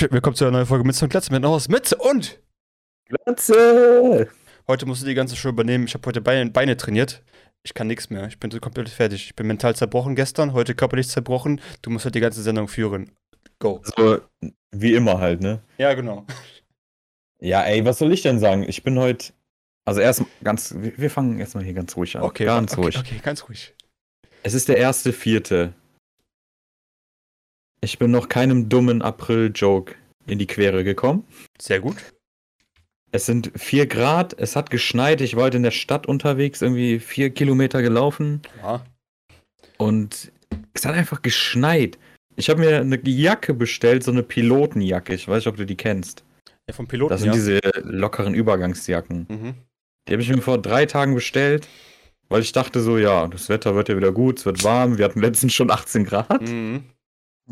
Willkommen zu einer neuen Folge Mütze und Glatze mit Haus Mütze und Glatze! Heute musst du die ganze Show übernehmen. Ich habe heute Beine, Beine trainiert. Ich kann nichts mehr. Ich bin so komplett fertig. Ich bin mental zerbrochen gestern, heute körperlich zerbrochen. Du musst heute die ganze Sendung führen. Go. So, wie immer halt, ne? Ja, genau. Ja, ey, was soll ich denn sagen? Ich bin heute. Also erst ganz. Wir wir fangen erstmal hier ganz ruhig an. Okay, ganz okay, ruhig. Okay, ganz ruhig. Es ist der erste Vierte. Ich bin noch keinem dummen April-Joke in die Quere gekommen. Sehr gut. Es sind vier Grad, es hat geschneit, ich war heute in der Stadt unterwegs, irgendwie vier Kilometer gelaufen Ja. und es hat einfach geschneit. Ich habe mir eine Jacke bestellt, so eine Pilotenjacke. Ich weiß nicht, ob du die kennst. ja vom Piloten, Das sind ja. diese lockeren Übergangsjacken. Mhm. Die habe ich mir vor drei Tagen bestellt, weil ich dachte so, ja, das Wetter wird ja wieder gut, es wird warm. Wir hatten letztens schon 18 Grad. Mhm.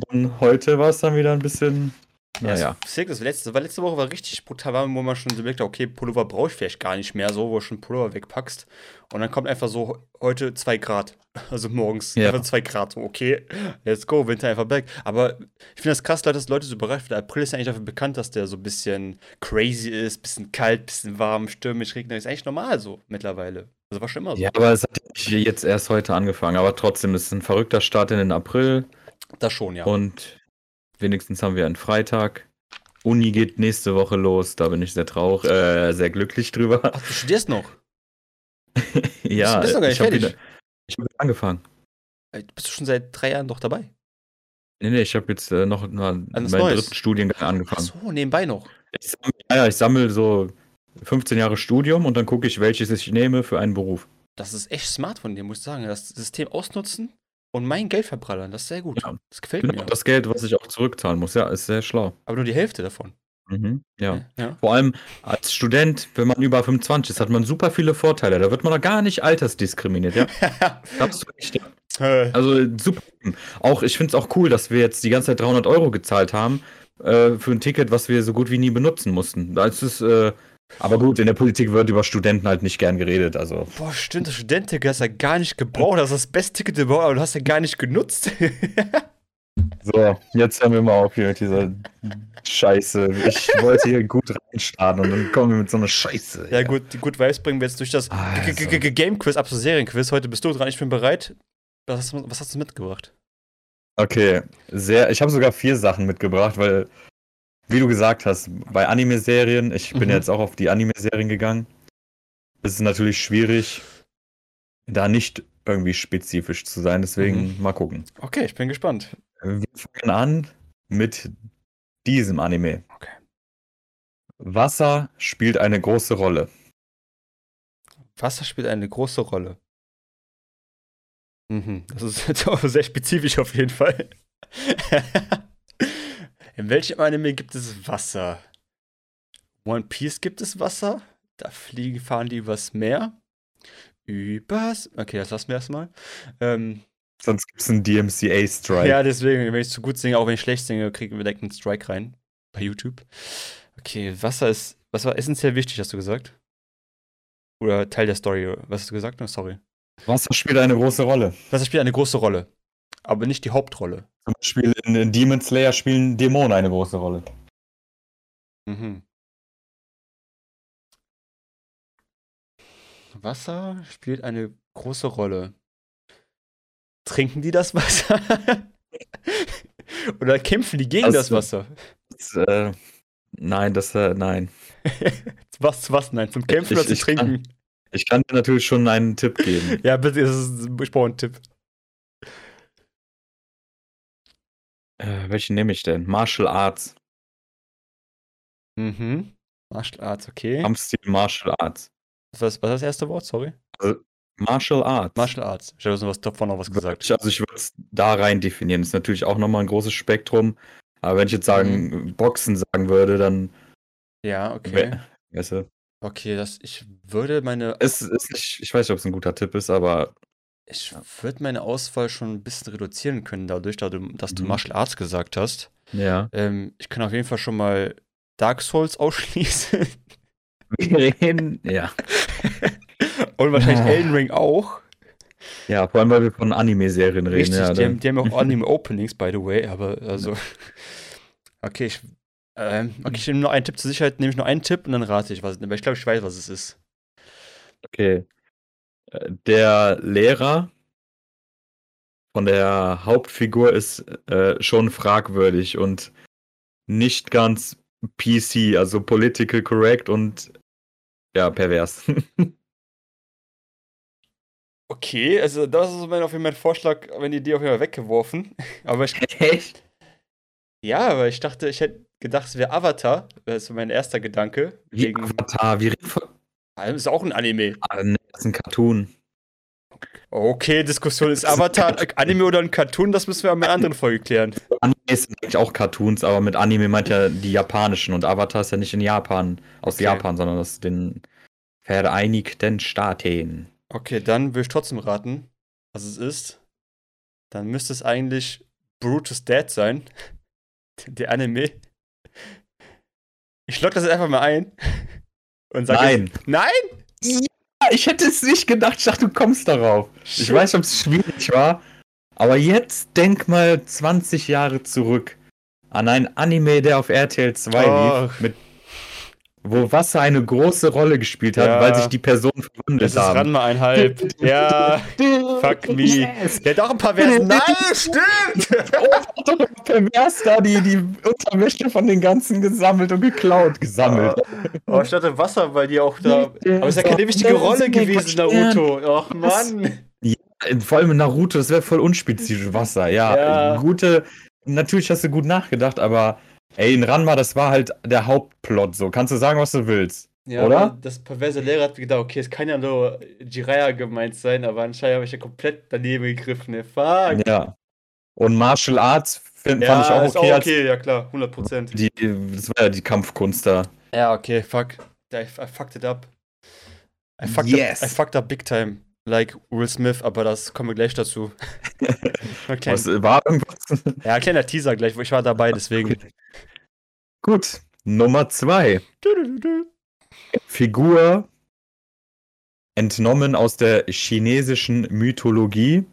Und heute war es dann wieder ein bisschen, naja. Das, das, letzte, weil letzte Woche war richtig brutal warm, wo man schon so merkt, okay, Pullover brauche ich vielleicht gar nicht mehr, so, wo du schon Pullover wegpackst. Und dann kommt einfach so heute 2 Grad. Also morgens Ja. einfach 2 Grad. So, okay, let's go, Winter einfach back. Aber ich finde das krass, Leute, dass Leute so überrascht werden. April ist ja eigentlich dafür bekannt, dass der so ein bisschen crazy ist, bisschen kalt, bisschen warm, stürmisch, regnet. Ist eigentlich normal so mittlerweile. Also war schon immer so. Ja, aber es hat jetzt erst heute angefangen. Aber trotzdem, es ist ein verrückter Start in den April. Das schon, ja. Und wenigstens haben wir einen Freitag. Uni geht nächste Woche los. Da bin ich sehr traurig, äh, sehr glücklich drüber. Ach, du studierst noch? ja, bist du gar nicht ich habe fertig? wieder, ich hab wieder angefangen. Äh, Bist du schon seit drei Jahren doch dabei? Nee, nee, ich habe jetzt äh, noch mal meinen Neues. dritten Studiengang Ach angefangen. so, nebenbei noch. Ich sammle, ja, ich sammle so 15 Jahre Studium und dann gucke ich, welches ich nehme für einen Beruf. Das ist echt smart von dir, muss ich sagen. Das System ausnutzen und mein Geld verbrallern. Das ist sehr gut. Ja. Das gefällt Genau, mir. das Geld, was ich auch zurückzahlen muss, ja, ist sehr schlau. Aber nur die Hälfte davon. Mhm, ja. Ja. Vor allem als Student, wenn man über 25 ist, hat man super viele Vorteile. Da wird man doch gar nicht altersdiskriminiert, ja. Echt, ja. Äh, Also super. Auch ich finde es auch cool, dass wir jetzt die ganze Zeit 300 Euro gezahlt haben äh, für ein Ticket, was wir so gut wie nie benutzen mussten. Das ist, äh, aber gut, in der Politik wird über Studenten halt nicht gern geredet. Also Boah, stimmt, das Studententicket hast du ja gar nicht gebraucht. Das ist das beste Ticket überhaupt, aber du hast ja gar nicht genutzt. so, jetzt hören wir mal auf hier mit dieser Scheiße. Ich wollte hier gut reinstarten und dann kommen wir mit so einer Scheiße. ja, gut, die Good Vibes bringen wir jetzt durch das Also. G- G- G- Game Quiz ab zur Serienquiz. Heute bist du dran, ich bin bereit. Was hast du, was hast du mitgebracht? Okay, sehr. Ich habe sogar vier Sachen mitgebracht, weil, wie du gesagt hast, bei Anime-Serien, ich bin Mhm. jetzt auch auf die Anime-Serien gegangen, ist es natürlich schwierig, da nicht irgendwie spezifisch zu sein. Deswegen mal gucken. Okay, ich bin gespannt. Wir fangen an mit diesem Anime. Okay. Wasser spielt eine große Rolle. Wasser spielt eine große Rolle. Mhm, das ist jetzt auch sehr spezifisch auf jeden Fall. In welchem Anime gibt es Wasser? One Piece gibt es Wasser. Da fliegen, fahren die übers Meer. Übers. Okay, das lassen wir erstmal. Ähm, Sonst gibt es einen DMCA-Strike. ja, deswegen, wenn ich zu gut singe, auch wenn ich schlecht singe, kriegen wir direkt einen Strike rein. Bei YouTube. Okay, Wasser ist. Was war essentiell wichtig, hast du gesagt? Oder Teil der Story. Was hast du gesagt? Oh, sorry. Wasser spielt eine große Rolle. Wasser spielt eine große Rolle. Aber nicht die Hauptrolle. Zum Beispiel in, Demon Slayer spielen Dämonen eine große Rolle. Mhm. Wasser spielt eine große Rolle. Trinken die das Wasser? Oder kämpfen die gegen das Also- Wasser? Das, äh, nein, das, äh, nein. Was, was? Nein, zum Kämpfen Ich- oder zum ich kann- Trinken? Ich kann dir natürlich schon einen Tipp geben. Ja, bitte, das ist, ich brauche einen Tipp. Äh, welchen nehme ich denn? Martial Arts. Mhm. Martial Arts, okay. Kampfstil Martial Arts. Was, was ist das erste Wort? Sorry. Martial Arts. Martial Arts. Ich habe was davon noch was gesagt. Ich, also ich würde es da rein definieren. Das ist natürlich auch nochmal ein großes Spektrum. Aber wenn ich jetzt sagen, Boxen sagen würde, dann, Ja, okay. weißt du, Okay, das, ich würde meine es ist nicht, ich weiß nicht, ob es ein guter Tipp ist, aber Ich würde meine Auswahl schon ein bisschen reduzieren können, dadurch, dass du, dass du Mhm. Martial Arts gesagt hast. ja. Ähm, ich kann auf jeden Fall schon mal Dark Souls ausschließen. Wir reden, ja. Und wahrscheinlich Ah. Elden Ring auch. Ja, vor allem, weil wir von Anime-Serien reden. Richtig, ja, die, dann- haben, die haben auch Anime-Openings, by the way, aber also. Okay, ich Ähm, okay, ich nehme nur einen Tipp zur Sicherheit, nehme ich nur einen Tipp und dann rate ich was. Aber ich glaube, ich weiß, was es ist. Okay. Der Lehrer von der Hauptfigur ist äh, schon fragwürdig und nicht ganz PC, also political correct und ja, pervers. Okay, also das ist mein, auf jeden Fall mein Vorschlag, wenn die Idee auf jeden Fall weggeworfen. Aber ich, Echt? ja, aber ich dachte, ich hätte gedacht, es wäre Avatar. Das ist mein erster Gedanke. Wie Avatar, wie reden von. Das ist auch ein Anime. Ah, nee, das ist ein Cartoon. Okay, Diskussion ist Avatar Anime oder ein Cartoon, das müssen wir in einer anderen Folge klären. Anime sind eigentlich auch Cartoons, aber mit Anime meint ja die japanischen und Avatar ist ja nicht in Japan, aus Okay. Japan, sondern aus den Vereinigten Staaten. Okay, dann will ich trotzdem raten, was es ist. Dann müsste es eigentlich Brutus Dad sein. Der Anime. Ich lock das einfach mal ein. Und sag Nein. Jetzt, nein? Ja, ich hätte es nicht gedacht. Ich dachte, du kommst darauf. Ich Shit. weiß, ob es schwierig war. Aber jetzt denk mal 20 Jahre zurück an ein Anime, der auf RTL 2 Och. lief, mit, wo Wasser eine große Rolle gespielt hat, Ja. weil sich die Personen verwandelt Das ist haben. Ranma einhalb. Ja, fuck me. Yes. Der hat auch ein paar Versen. Nein, stimmt! Oh, hat doch pervers da die, die Unterwäsche von den ganzen gesammelt und geklaut gesammelt. Oh, ich dachte Wasser, weil die auch da. Aber es ist ja keine wichtige Rolle gewesen, Naruto. Ach Mann. Vor allem Naruto, das wäre voll unspezifisch Wasser. Ja, Ja. gute. Natürlich hast du gut nachgedacht, aber ey, in Ranma, das war halt der Hauptplot so. Kannst du sagen, was du willst? Ja, Oder? Das perverse Lehrer hat gedacht, okay, es kann ja nur Jiraiya gemeint sein, aber anscheinend habe ich ja komplett daneben gegriffen. Ne? Fuck. Ja. Und Martial Arts find, Ja, fand ich auch okay. auch okay, ja klar, 100 Prozent. Die, das war ja die Kampfkunst da. Ja, okay, fuck. I, I fucked it up. I fucked, Yes. up, I fucked up big time. Like Will Smith, aber das kommen wir gleich dazu. Klein, Was war irgendwas? ja, kleiner Teaser gleich, ich war dabei, deswegen. Gut. Nummer zwei. Figur entnommen aus der chinesischen Mythologie,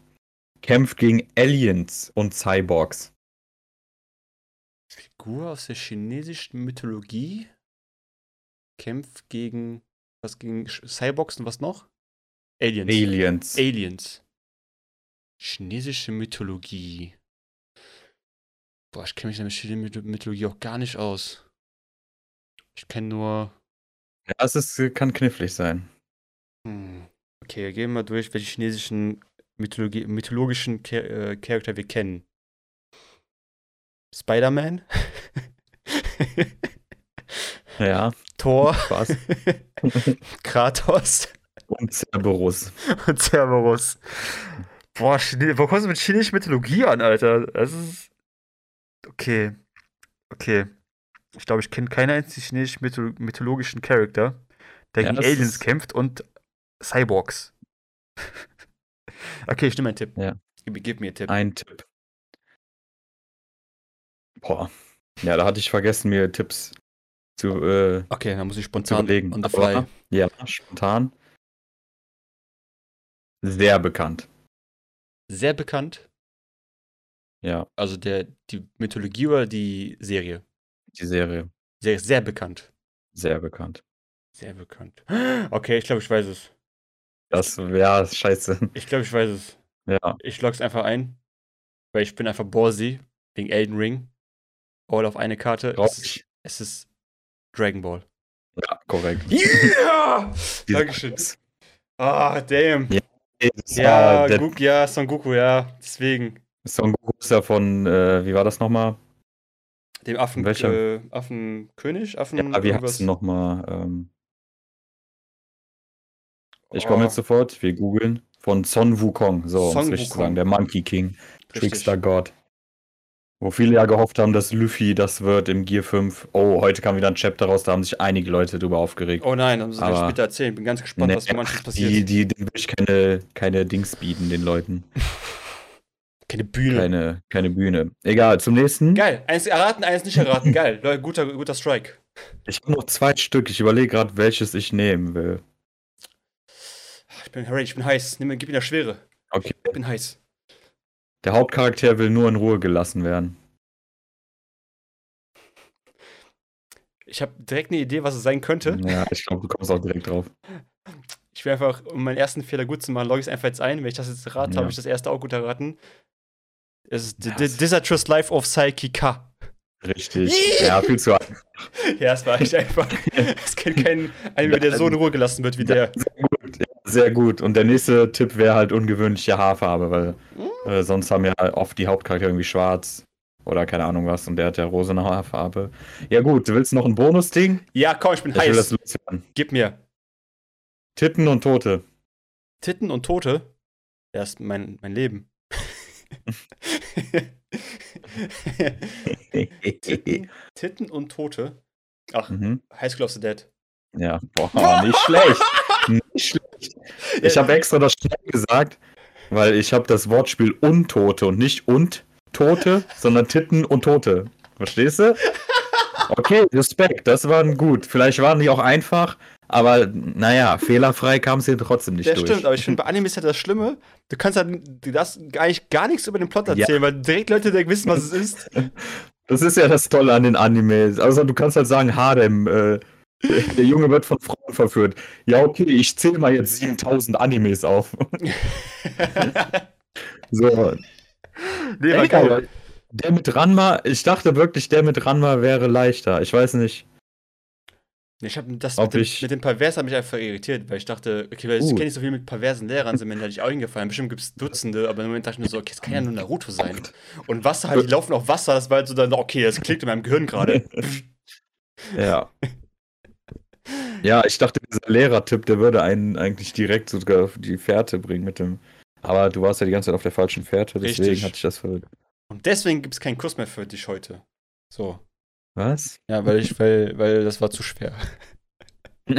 kämpft gegen Aliens und Cyborgs. Figur aus der chinesischen Mythologie kämpft gegen was gegen Cyborgs und was noch? Aliens. Aliens. Aliens. Chinesische Mythologie. Boah, ich kenne mich mit chinesischer Mytho- Mythologie auch gar nicht aus. Ich kenne nur. Ja, es ist, kann knifflig sein. Hm. Okay, gehen wir mal durch, welche chinesischen Mythologie, mythologischen Cha äh, Charakter wir kennen. Spider-Man? Ja, Thor? was? Kratos? Und Cerberus. und Cerberus. Boah, Chine wo kommst du mit chinesischer Mythologie an, Alter? Das ist. Okay. Okay. Ich glaube, ich kenne keinen einzigen chinesischen Mytho mythologischen Charakter, der Ja, gegen Aliens ist- kämpft und Cyborgs. okay, ich nehme einen Tipp. Ja. Gib, gib mir einen Tipp. Ein Tipp. Boah. Ja, da hatte ich vergessen, mir Tipps zu, äh, Okay, dann muss ich spontan überlegen. on the fly. Aber, ja, spontan. Sehr bekannt. Sehr bekannt. Ja, Also der, die Mythologie oder die Serie? die Serie. Sehr, sehr bekannt. Sehr bekannt. Sehr bekannt. Okay, ich glaube, ich weiß es. Das wäre scheiße. Ich glaube, ich weiß es. Ja. Ich log's einfach ein, weil ich bin einfach Borsy wegen Elden Ring. All auf eine Karte. Es, Traurig. es ist Dragon Ball. Ja, korrekt. Yeah! Dankeschön. Ah, damn. Ja, Goku, ja, Son Goku, ja. Deswegen. Son Goku ist ja von, äh, wie war das nochmal? Dem Affen, äh, Affenkönig? Affen. Ja, wie heißt es nochmal? Ähm, ich Oh, komme jetzt sofort, wir googeln. Von Son Wukong, so, Son zu Wukong. sagen, der Monkey King, richtig. Trickster God. Wo viele ja gehofft haben, dass Luffy das wird im Gear 5. Oh, heute kam wieder ein Chapter raus, da haben sich einige Leute drüber aufgeregt. Oh nein, dann müssen wir Aber- später erzählen. Bin ganz gespannt, Nee, was manches die, passiert. die, denen will ich keine, keine Dings bieten, den Leuten. Keine Bühne. Keine, keine Bühne. Egal, zum nächsten. Geil. Eins erraten, eins nicht erraten. Geil. Leute, guter, guter Strike. Ich habe noch zwei Stück. Ich überlege gerade, welches ich nehmen will. Ich bin ready, ich bin heiß. Nimm, gib mir das Schwere. Okay. Ich bin heiß. Der Hauptcharakter will nur in Ruhe gelassen werden. Ich habe direkt eine Idee, was es sein könnte. Ja, ich glaube, du kommst auch direkt drauf. Ich will einfach, um meinen ersten Fehler gut zu machen, logge ich es einfach jetzt ein. Wenn ich das jetzt rate, Ja. habe ich das erste auch gut erraten. Es ist Ja, The es- Disastrous Life of Psyche K. Richtig. Ja, viel zu einfach. Ja, es war echt einfach. es kennt keinen Anime, der so in Ruhe gelassen wird wie der. Gut, ja, sehr gut. Und der nächste Tipp wäre halt ungewöhnliche Haarfarbe, weil Hm? äh, sonst haben ja oft die Hauptcharaktere irgendwie schwarz oder keine Ahnung was und der hat ja rosene Haarfarbe. Ja gut, du willst noch ein Bonus-Ding? Ja, komm, ich bin Ich will das heiß. Gib mir. Titten und Tote. Titten und Tote. Das ist mein, mein Leben. Titten, Titten und Tote. Ach, mhm. High School of the Dead. Ja, boah, nicht schlecht. Nicht schlecht. Ich habe extra das schnell gesagt, weil ich habe das Wortspiel Untote und nicht und Tote, sondern Titten und Tote. Verstehst du? Okay, Respekt, das waren gut. Vielleicht waren die auch einfach, aber naja, fehlerfrei kam es hier trotzdem nicht Das durch. stimmt, aber ich finde, bei Animes ist ja das Schlimme, du kannst halt, du darfst eigentlich gar nichts über den Plot Ja. erzählen, weil direkt Leute direkt wissen, was es ist. Das ist ja das Tolle an den Animes. Also du kannst halt sagen, Harem, äh, der Junge wird von Frauen verführt. Ja, okay, ich zähle mal jetzt 7000 Animes auf. So, nee, geil. aber der mit Ranma, ich dachte wirklich, der mit Ranma wäre leichter. Ich weiß nicht. Ich hab das mit dem, ich- mit dem Pervers hat mich einfach irritiert, weil ich dachte, okay, weil ich Uh. kenne nicht so viel mit perversen Lehrern, sind mir natürlich auch eingefallen. Bestimmt gibt es Dutzende, aber im Moment dachte ich mir so, okay, das kann ja nur Naruto sein. Und Wasser halt, die laufen auf Wasser, das war halt so dann, okay, das klickt in meinem Gehirn gerade. Ja. Ja, ich dachte, dieser Lehrertipp, der würde einen eigentlich direkt sogar auf die Fährte bringen mit dem. Aber du warst ja die ganze Zeit auf der falschen Fährte, deswegen Richtig. hatte ich das verrückt. Und deswegen gibt es keinen Kuss mehr für dich heute. So. Was? Ja, weil ich, weil, weil das war zu schwer.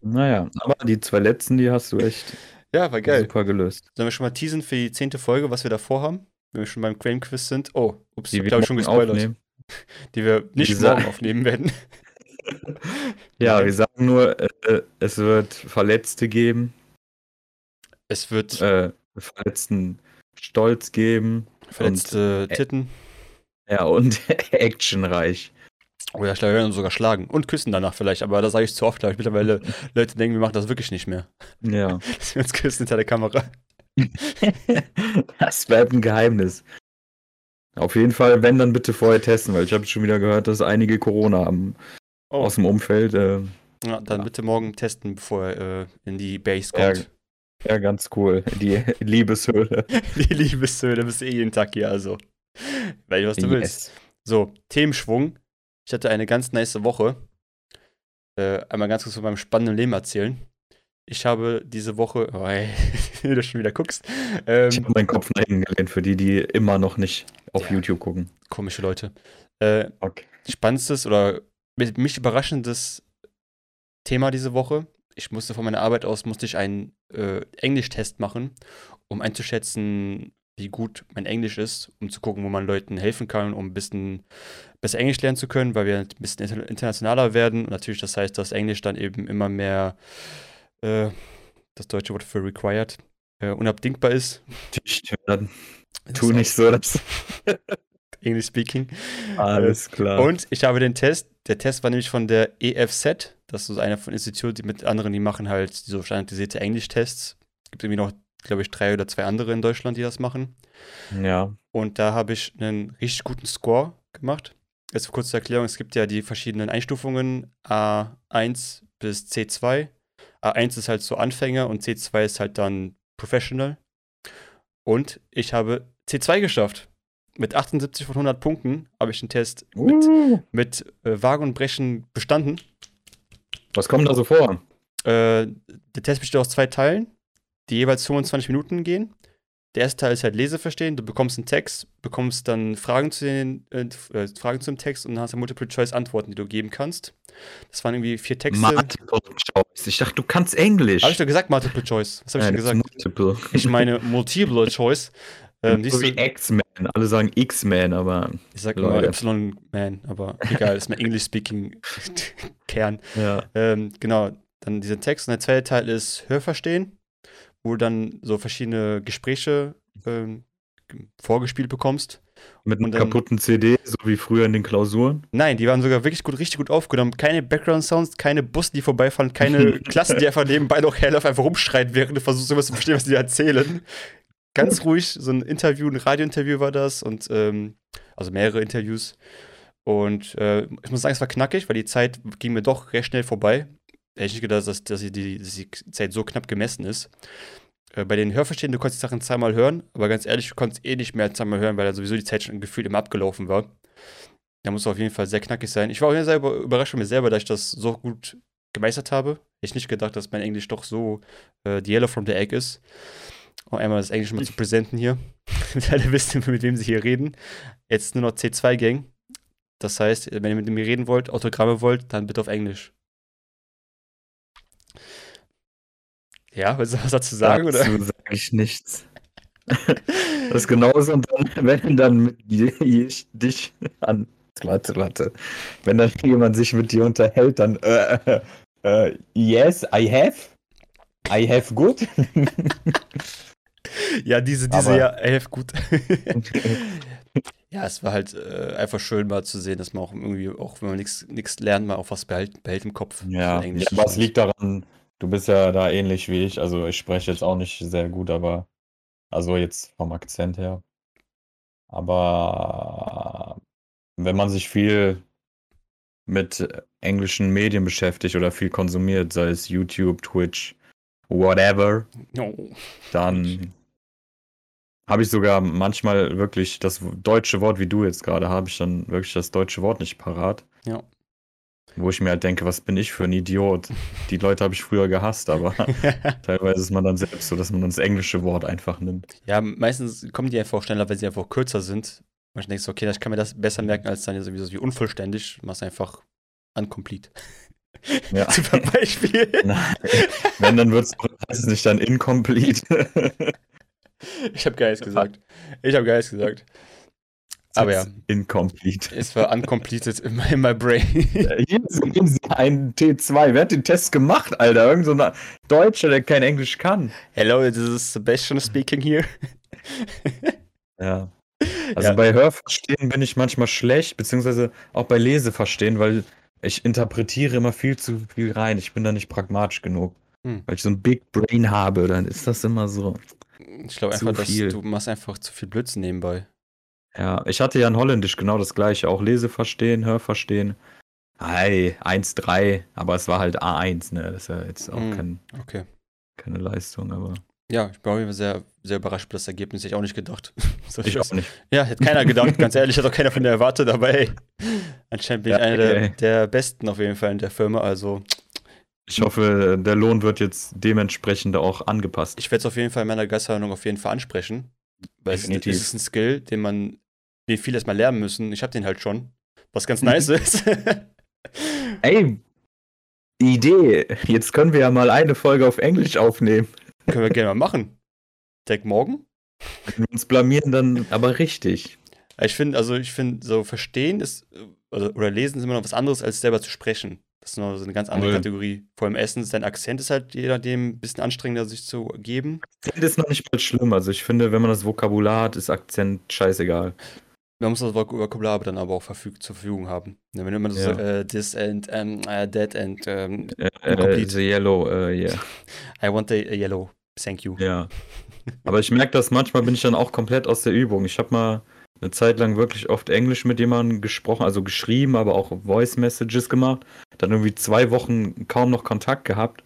naja, aber die zwei letzten, die hast du echt ja, war geil. super gelöst. Sollen wir schon mal teasen für die zehnte Folge, was wir da vorhaben? Wenn wir schon beim Crane Quiz sind. Oh, ups, Die glaube ich, schon gespoilert. aufnehmen. Die wir nicht Dieser- morgen aufnehmen werden. Ja, wir sagen nur, äh, es wird Verletzte geben, Es wird äh, verletzten Stolz geben. verletzte äh, Titten. Ja, und actionreich. Oh ja, wir werden uns sogar schlagen. Und küssen danach vielleicht, aber das sage ich zu oft, glaube ich. Mittlerweile Leute denken, wir machen das wirklich nicht mehr. Ja. Dass wir uns küssen hinter der Kamera. das bleibt ein Geheimnis. Auf jeden Fall, wenn, dann bitte vorher testen, weil ich habe schon wieder gehört, dass einige Corona haben Oh, aus dem Umfeld. Äh, ja, dann ja. bitte morgen testen, bevor er äh, in die Base Ja, kommt. ja, ganz cool. Die Liebeshöhle. Die Liebeshöhle bist du eh jeden Tag hier, also. Weil was du willst. So, Themenschwung. Ich hatte eine ganz nice Woche. Äh, einmal ganz kurz von meinem spannenden Leben erzählen. Ich habe diese Woche, oh, du schon wieder guckst, Ich ähm, habe meinen Kopf nach hinten gelehnt, für die, die immer noch nicht auf Ja. YouTube gucken. komische Leute. Äh, Okay. spannendstes oder mit mich überraschendes Thema diese Woche. Ich musste von meiner Arbeit aus musste ich einen äh, Englischtest machen, um einzuschätzen, wie gut mein Englisch ist, um zu gucken, wo man Leuten helfen kann, um ein bisschen besser Englisch lernen zu können, weil wir ein bisschen inter internationaler werden. Und natürlich, das heißt, dass Englisch dann eben immer mehr äh, das deutsche Wort für required äh, unabdingbar ist. Tu nicht so, dass. English speaking. Alles klar. Und ich habe den Test, der Test war nämlich von der EFZ, das ist so einer von Instituten, die mit anderen, die machen halt so standardisierte Englisch-Tests. Es gibt irgendwie noch, glaube ich, drei oder zwei andere in Deutschland, die das machen. ja. Und da habe ich einen richtig guten Score gemacht. Jetzt kurz zur Erklärung, es gibt ja die verschiedenen Einstufungen A1 bis C2. A1 ist halt so Anfänger und C2 ist halt dann Professional. Und ich habe C2 geschafft. Mit 78 von 100 Punkten habe ich den Test mit, Uh, mit äh, Wagen und Brechen bestanden. was kommt da so vor? Äh, der Test besteht aus zwei Teilen, die jeweils 25 Minuten gehen. Der erste Teil ist halt Leseverstehen. Du bekommst einen Text, bekommst dann Fragen zu den äh, äh, Fragen zum Text und dann hast du Multiple-Choice-Antworten, die du geben kannst. Das waren irgendwie vier Texte. Multiple Choice. Ich dachte, du kannst Englisch. Habe ich doch gesagt, Multiple-Choice? Was habe ich denn das gesagt? Multiple. Ich meine Multiple-Choice. Ähm, so wie X-Men. Alle sagen X-Men, aber ich sag immer Leute. Y-Man, aber egal, ist mein English-Speaking-Kern. ja. Ähm, genau, dann dieser Text. Und der zweite Teil ist Hörverstehen, wo du dann so verschiedene Gespräche ähm, vorgespielt bekommst. Mit einer dann- kaputten CD, so wie früher in den Klausuren. Nein, die waren sogar wirklich gut, richtig gut aufgenommen. Keine Background-Sounds, keine Busse, die vorbeifahren, keine Klassen, die einfach nebenbei noch Hell einfach rumschreien, während du versuchst, immer zu verstehen, was die erzählen. Ganz ruhig, so ein Interview, ein Radiointerview war das und ähm, also mehrere Interviews. Und äh, ich muss sagen, es war knackig, weil die Zeit ging mir doch recht schnell vorbei. Hätte ich nicht gedacht, dass, dass, die, dass die Zeit so knapp gemessen ist. Äh, bei den Hörverstehen, du konntest die Sachen zweimal hören, aber ganz ehrlich, du konntest eh nicht mehr zweimal hören, weil da sowieso die Zeit schon gefühlt immer abgelaufen war. Da muss auf jeden Fall sehr knackig sein. Ich war auch sehr über- überrascht von mir selber, dass ich das so gut gemeistert habe. Hätte ich nicht gedacht, dass mein Englisch doch so äh, the yellow from the egg ist. Um einmal das Englisch mal zu präsenten hier, damit alle wissen, mit wem sie hier reden. Jetzt nur noch C2-Gang. Das heißt, wenn ihr mit mir reden wollt, Autogramme wollt, dann bitte auf Englisch. Ja, willst du was dazu sagen? Oder? Dazu sage ich nichts. Das ist genauso, und dann, wenn dann mit dir- ich dich an. Warte, warte. Wenn dann jemand sich mit dir unterhält, dann. Äh, äh, äh, yes, I have. I have good. Ja, diese, diese, Aber- ja, elf, gut. ja, es war halt äh, einfach schön mal zu sehen, dass man auch irgendwie, auch wenn man nichts lernt, mal auch was behält, behält im Kopf. Ja, ja, aber es liegt daran, du bist ja da ähnlich wie ich. Also ich spreche jetzt auch nicht sehr gut, aber also jetzt vom Akzent her. Aber wenn man sich viel mit englischen Medien beschäftigt oder viel konsumiert, sei es YouTube, Twitch, whatever, Oh. dann habe ich sogar manchmal wirklich das deutsche Wort, wie du jetzt gerade, habe ich dann wirklich das deutsche Wort nicht parat. Ja. Wo ich mir halt denke, was bin ich für ein Idiot? Die Leute habe ich früher gehasst, aber teilweise ist man dann selbst so, dass man das englische Wort einfach nimmt. ja, meistens kommen die einfach auch schneller, weil sie einfach kürzer sind. Man denkt so, okay, ich kann mir das besser merken, als dann sowieso wie unvollständig. Mach's einfach uncomplete. Ja. Super Beispiel. Nein, Wenn, dann wird's, heißt es nicht dann incomplete. Ich habe Geist gesagt. Ich habe Geist gesagt. Aber ja, Incomplete. es war uncompleted in my, in my brain. Hier sehen Sie einen T2. Wer hat den Test gemacht, Alter? Irgend so ein Deutscher, der kein Englisch kann. Hello, this is Sebastian speaking here. Ja. Also Ja. bei Hörverstehen bin ich manchmal schlecht, beziehungsweise auch bei Leseverstehen, weil ich interpretiere immer viel zu viel rein. Ich bin da nicht pragmatisch genug. Hm. Weil ich so ein Big Brain habe, dann ist das immer so. Ich glaube einfach, dass viel. du machst einfach zu viel Blödsinn nebenbei. Ja, ich hatte ja in Holländisch genau das gleiche. Auch Leseverstehen, Hörverstehen. Hi, 1-3, aber es war halt A1, ne? Das ist ja jetzt auch Hm. kein, Okay. keine Leistung, aber. Ja, ich jeden Fall sehr, sehr überrascht über das Ergebnis. Hätte ich auch nicht gedacht. So Ich auch nicht. Ja, hätte keiner gedacht, ganz ehrlich, hat auch keiner von dir erwartet, aber ey, anscheinend bin ich Ja, einer der, okay. der Besten auf jeden Fall in der Firma, also Ich hoffe, der Lohn wird jetzt dementsprechend auch angepasst. ich werde es auf jeden Fall in meiner Gastverhandlung auf jeden Fall ansprechen, weil Definitiv. es ist ein Skill, den man, den viele erstmal lernen müssen. Ich habe den halt schon, was ganz nice ist. Ey, Idee. Jetzt können wir ja mal eine Folge auf Englisch aufnehmen. Können wir gerne mal machen. Direkt morgen? Wenn wir uns blamieren, dann aber richtig. Ich finde, also ich finde, so verstehen ist, also, oder lesen ist immer noch was anderes, als selber zu sprechen. Das ist noch so eine ganz andere Voll. Kategorie. Vor allem Essen, dein Akzent ist halt je nachdem ein bisschen anstrengender, sich zu geben. Akzent ist noch nicht mal schlimm. Also ich finde, wenn man das Vokabular hat, ist Akzent scheißegal. Man muss das Vok- Vokabular dann aber auch verfüg zur Verfügung haben. Wenn du immer so Ja. äh, this and ähm, äh, that and ähm, Äh, äh, the yellow, äh, yeah. I want the yellow, thank you. Ja. Aber ich merke das, manchmal bin ich dann auch komplett aus der Übung. Ich habe mal eine Zeit lang wirklich oft Englisch mit jemandem gesprochen, also geschrieben, aber auch Voice Messages gemacht. Dann irgendwie zwei Wochen kaum noch Kontakt gehabt.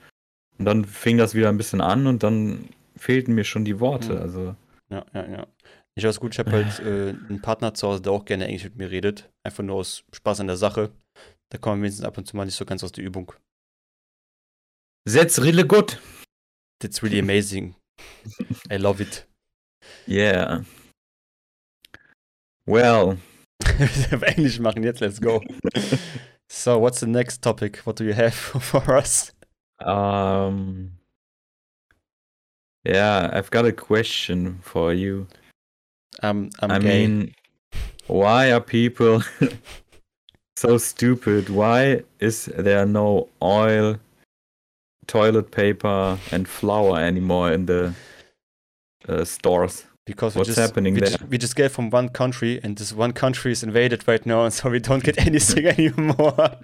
Und dann fing das wieder ein bisschen an und dann fehlten mir schon die Worte. Mhm. Also, Ja, ja, ja. Ich weiß gut, ich habe halt äh, einen Partner zu Hause, der auch gerne Englisch mit mir redet. Einfach nur aus Spaß an der Sache. Da kommen wir wenigstens ab und zu mal nicht so ganz aus der Übung. that's really good. That's really amazing. I love it. Yeah. Well, Auf Englisch machen jetzt, let's go. So, what's the next topic? What do you have for us? um, yeah, I've got a question for you. I'm, I'm I gay. mean, why are people so stupid? Why is there no oil, toilet paper, and flour anymore in the uh, stores? Because we What's just, happening we, there? just, we just get from one country and this one country is invaded right now and so we don't get anything anymore.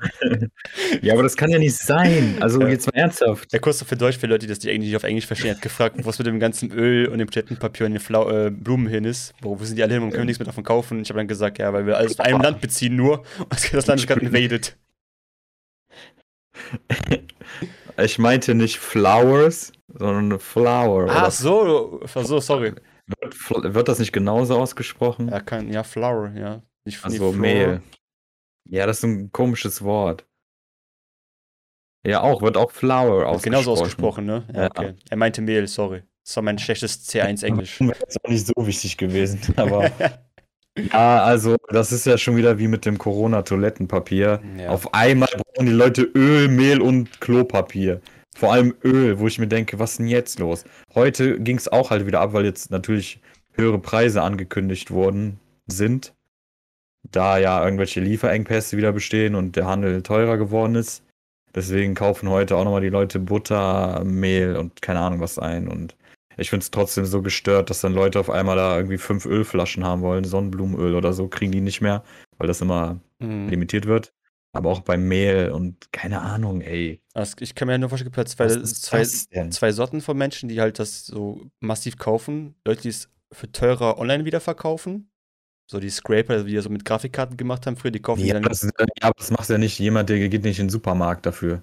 Ja, aber das kann ja nicht sein. Also Ja. jetzt mal ernsthaft. Der Kurs für Deutsch, für Leute, die das nicht auf Englisch verstehen, hat gefragt, was mit dem ganzen Öl und dem Toilettenpapier und den Flau äh, Blumen hin ist. Wo, wo sind die alle hin und können nichts mehr davon kaufen? Ich habe dann gesagt, ja, weil wir alles aus einem Land beziehen nur und das Land ist gerade invaded. Ich meinte nicht Flowers, sondern Flower. Ach so, so, sorry. Wird, wird das nicht genauso ausgesprochen? Ja, kein, ja, Flower, ja. Nicht also. Mehl. Ja, das ist ein komisches Wort. Ja, auch, wird auch Flower Wird ausgesprochen. Genauso ausgesprochen, ne? Ja, Ja. okay. Er meinte Mehl, sorry. Das war mein schlechtes C1 Englisch. Wäre jetzt auch nicht so wichtig gewesen, aber ja, also das ist ja schon wieder wie mit dem Corona-Toilettenpapier. Ja. Auf einmal brauchen die Leute Öl, Mehl und Klopapier. Vor allem Öl, wo ich mir denke, was ist denn jetzt los? Heute ging es auch halt wieder ab, weil jetzt natürlich höhere Preise angekündigt worden sind. Da ja irgendwelche Lieferengpässe wieder bestehen und der Handel teurer geworden ist. Deswegen kaufen heute auch nochmal die Leute Butter, Mehl und keine Ahnung was ein. Und ich finde es trotzdem so gestört, dass dann Leute auf einmal da irgendwie fünf Ölflaschen haben wollen, Sonnenblumenöl oder so, kriegen die nicht mehr, weil das immer Mhm. limitiert wird. Aber auch beim Mehl und keine Ahnung, ey. Also ich kann mir nur vorstellen, es gibt halt zwei, zwei, zwei Sorten von Menschen, die halt das so massiv kaufen. Leute, die es für teurer online wieder verkaufen. So die Scraper, die ja so mit Grafikkarten gemacht haben früher, die kaufen die Ja, dann. das, ja, aber das macht ja nicht jemand, der geht nicht in den Supermarkt dafür.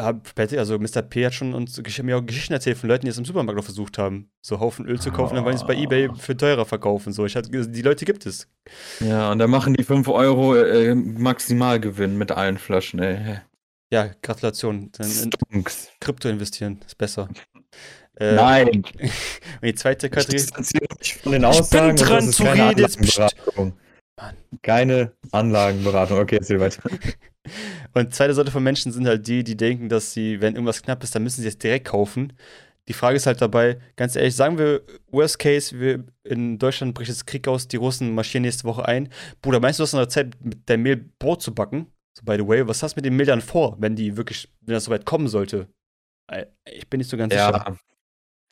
Hab- also Mr. P hat schon uns mir auch Geschichten erzählt von Leuten, die es im Supermarkt noch versucht haben, so Haufen Öl zu kaufen, dann wollen sie es bei Ah. Ebay für teurer verkaufen. So, ich hatte, die Leute gibt es. Ja, und dann machen die 5 Euro äh, Maximalgewinn mit allen Flaschen, ey. Ja, Gratulation. Dann in. Krypto investieren, ist besser. Äh, Nein, Und die zweite ich Kategorie. distanziere mich von den bin Aussagen. und dran das ist zu keine reden, jetzt. Keine Anlagenberatung. Okay, erzähl weiter. Und zweite Sorte von Menschen sind halt die, die denken, dass sie, wenn irgendwas knapp ist, dann müssen sie es direkt kaufen. Die Frage ist halt dabei, ganz ehrlich, sagen wir, worst case, wir in Deutschland bricht jetzt Krieg aus, die Russen marschieren nächste Woche ein. Bruder, meinst du, du hast noch Zeit, mit deinem Mehl Brot zu backen? So, by the way, was hast du mit dem Mehl dann vor, wenn die wirklich, wenn das soweit kommen sollte? Äh, Ich bin nicht so ganz sicher. Ja,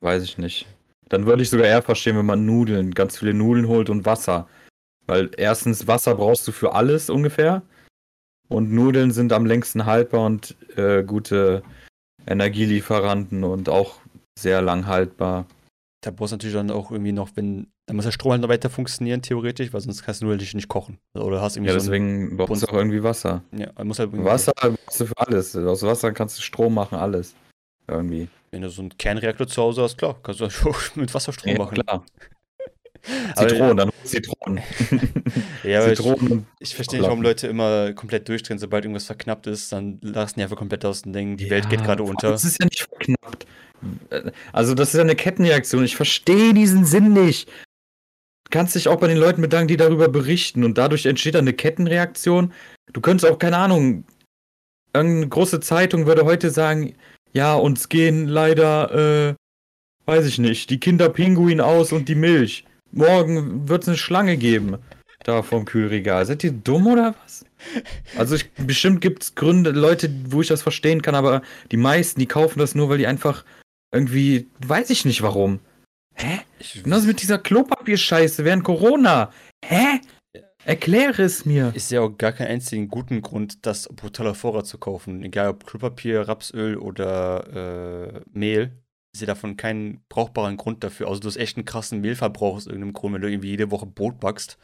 weiß ich nicht. Dann würde ich sogar eher verstehen, wenn man Nudeln, ganz viele Nudeln holt und Wasser. Weil erstens, Wasser brauchst du für alles ungefähr. Und Nudeln sind am längsten haltbar und äh, gute Energielieferanten und auch sehr lang haltbar. Da brauchst du natürlich dann auch irgendwie noch, wenn, da muss der Strom halt noch weiter funktionieren, theoretisch, weil sonst kannst du natürlich nicht kochen. Oder hast irgendwie Ja, so deswegen brauchst du auch irgendwie Wasser. ja, muss halt irgendwie, Wasser brauchst du für alles. Aus Wasser kannst du Strom machen, alles. Irgendwie. Wenn du so einen Kernreaktor zu Hause hast, klar, kannst du schon mit Wasserstrom Ja, machen. klar. Zitronen, dann Zitronen. Ja, ich, Zitronen und ich verstehe nicht, warum Leute immer komplett durchdrehen, sobald irgendwas verknappt ist, dann lassen die einfach komplett aus und denken, die Welt geht Ja, gerade unter. Das ist ja nicht verknappt. Also, das ist ja eine Kettenreaktion. Ich verstehe diesen Sinn nicht. Du kannst dich auch bei den Leuten bedanken, die darüber berichten. Und dadurch entsteht dann eine Kettenreaktion. Du könntest auch, keine Ahnung, irgendeine große Zeitung würde heute sagen: Ja, uns gehen leider, äh, weiß ich nicht, die Kinderpinguin aus und die Milch. Morgen wird es eine Schlange geben. Da vom Kühlregal. Seid ihr dumm oder was? Also ich, bestimmt gibt es Gründe, Leute, wo ich das verstehen kann, aber die meisten, die kaufen das nur, weil die einfach irgendwie, weiß ich nicht warum. Hä? Genauso mit dieser Klopapierscheiße während Corona. Hä? Erkläre es mir. ich sehe auch gar keinen einzigen guten Grund, das brutaler Vorrat zu kaufen. Egal ob Klopapier, Rapsöl oder äh, Mehl. Ich sehe davon keinen brauchbaren Grund dafür. Außer du hast echt einen krassen Mehlverbrauch aus irgendeinem Grund, wenn du irgendwie jede Woche Brot backst.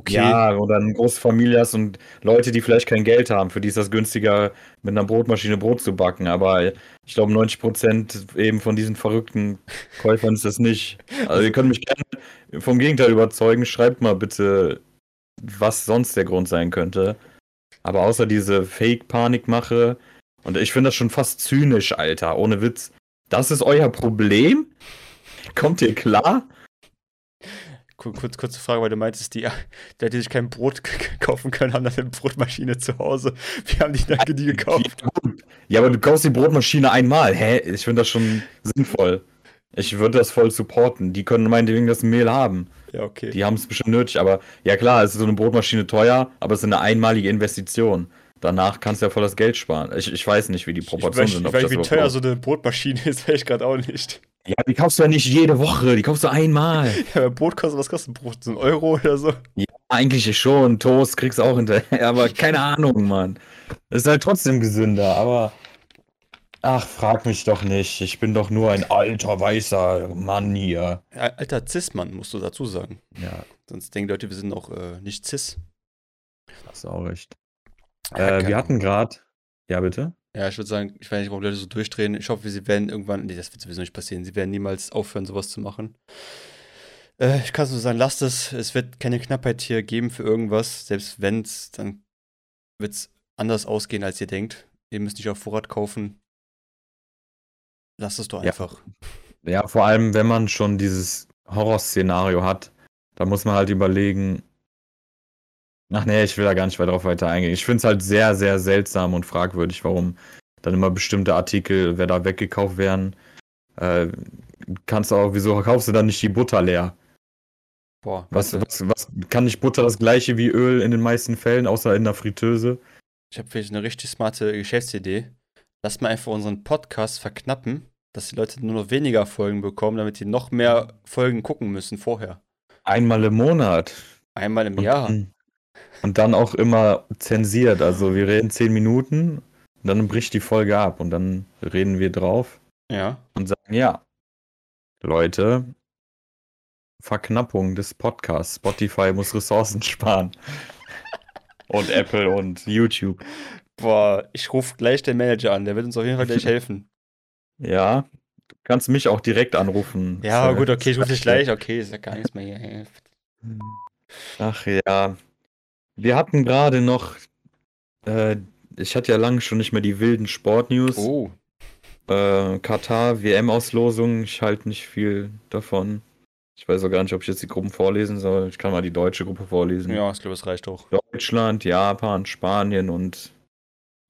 Okay. Ja, oder eine große Familie hast und Leute, die vielleicht kein Geld haben, für die ist das günstiger, mit einer Brotmaschine Brot zu backen. Aber ich glaube, 90% eben von diesen verrückten Käufern ist das nicht. Also, ihr könnt mich gerne vom Gegenteil überzeugen. Schreibt mal bitte, was sonst der Grund sein könnte. Aber außer diese Fake-Panikmache, und ich finde das schon fast zynisch, Alter, ohne Witz. Das ist euer Problem? Kommt ihr klar? Kur- Kurz, kurze Frage, weil du meintest, die, die, die sich kein Brot kaufen können, haben dann eine Brotmaschine zu Hause. Wir haben die, dann die gekauft. Ja, aber du kaufst die Brotmaschine einmal. Hä? Ich finde das schon sinnvoll. Ich würde das voll supporten. Die können meinetwegen das Mehl haben. Ja, okay. Die haben es bestimmt nötig. Aber ja klar, es ist so eine Brotmaschine teuer, aber es ist eine einmalige Investition. Danach kannst du ja voll das Geld sparen. Ich, ich weiß nicht, wie die Ich Proportionen weiß, sind. ich weiß das wie teuer braucht. so eine Brotmaschine ist, weiß ich gerade auch nicht. Ja, die kaufst du ja nicht jede Woche, die kaufst du einmal. Ja, Brot kostet, was kostet ein Brot? So ein Euro oder so? Ja, eigentlich schon. Toast kriegst du auch hinterher, aber keine Ahnung, Mann. Das ist halt trotzdem gesünder, aber. Ach, frag mich doch nicht. Ich bin doch nur ein alter, weißer Mann hier. Alter Cis-Mann, musst du dazu sagen. Ja, Sonst denken Leute, wir sind auch äh, nicht Cis. hast du auch recht. Ja, Äh, wir hatten gerade. Ja, bitte? Ja, ich würde sagen, ich weiß nicht, warum Leute so durchdrehen. Ich hoffe, sie werden irgendwann, nee, das wird sowieso nicht passieren, sie werden niemals aufhören, sowas zu machen. Äh, ich kann so sagen, lasst es. Es wird keine Knappheit hier geben für irgendwas. Selbst wenn es, dann wird es anders ausgehen, als ihr denkt. Ihr müsst nicht auf Vorrat kaufen. Lasst es doch Ja. einfach. Ja, vor allem, wenn man schon dieses Horrorszenario hat, da muss man halt überlegen. Ach nee, ich will da gar nicht weiter drauf weiter eingehen. Ich finde es halt sehr, sehr seltsam und fragwürdig, warum dann immer bestimmte Artikel, wer da weggekauft werden. Äh, kannst du auch, wieso kaufst du dann nicht die Butter leer? Boah, Was, was, was kann nicht Butter das gleiche wie Öl in den meisten Fällen, außer in der Fritteuse? Ich habe vielleicht eine richtig smarte Geschäftsidee. Lasst mal einfach unseren Podcast verknappen, dass die Leute nur noch weniger Folgen bekommen, damit die noch mehr Folgen gucken müssen vorher. Einmal im Monat. Einmal im Und, Jahr. Und dann auch immer zensiert. Also wir reden zehn Minuten und dann bricht die Folge ab und dann reden wir drauf Ja. und sagen, ja, Leute, Verknappung des Podcasts. Spotify muss Ressourcen sparen. Und Apple und YouTube. Boah, ich rufe gleich den Manager an, der wird uns auf jeden Fall gleich helfen. Ja, du kannst mich auch direkt anrufen. Ja, gut, okay, ich rufe dich gleich. Okay, ist ja gar nichts mehr hier. Ach ja. Wir hatten gerade noch, äh, ich hatte ja lange schon nicht mehr die wilden Sportnews. Oh, Äh, Katar, WM-Auslosung, ich halte nicht viel davon. Ich weiß auch gar nicht, ob ich jetzt die Gruppen vorlesen soll. Ich kann mal die deutsche Gruppe vorlesen. ja, ich glaube, es reicht auch. Deutschland, Japan, Spanien und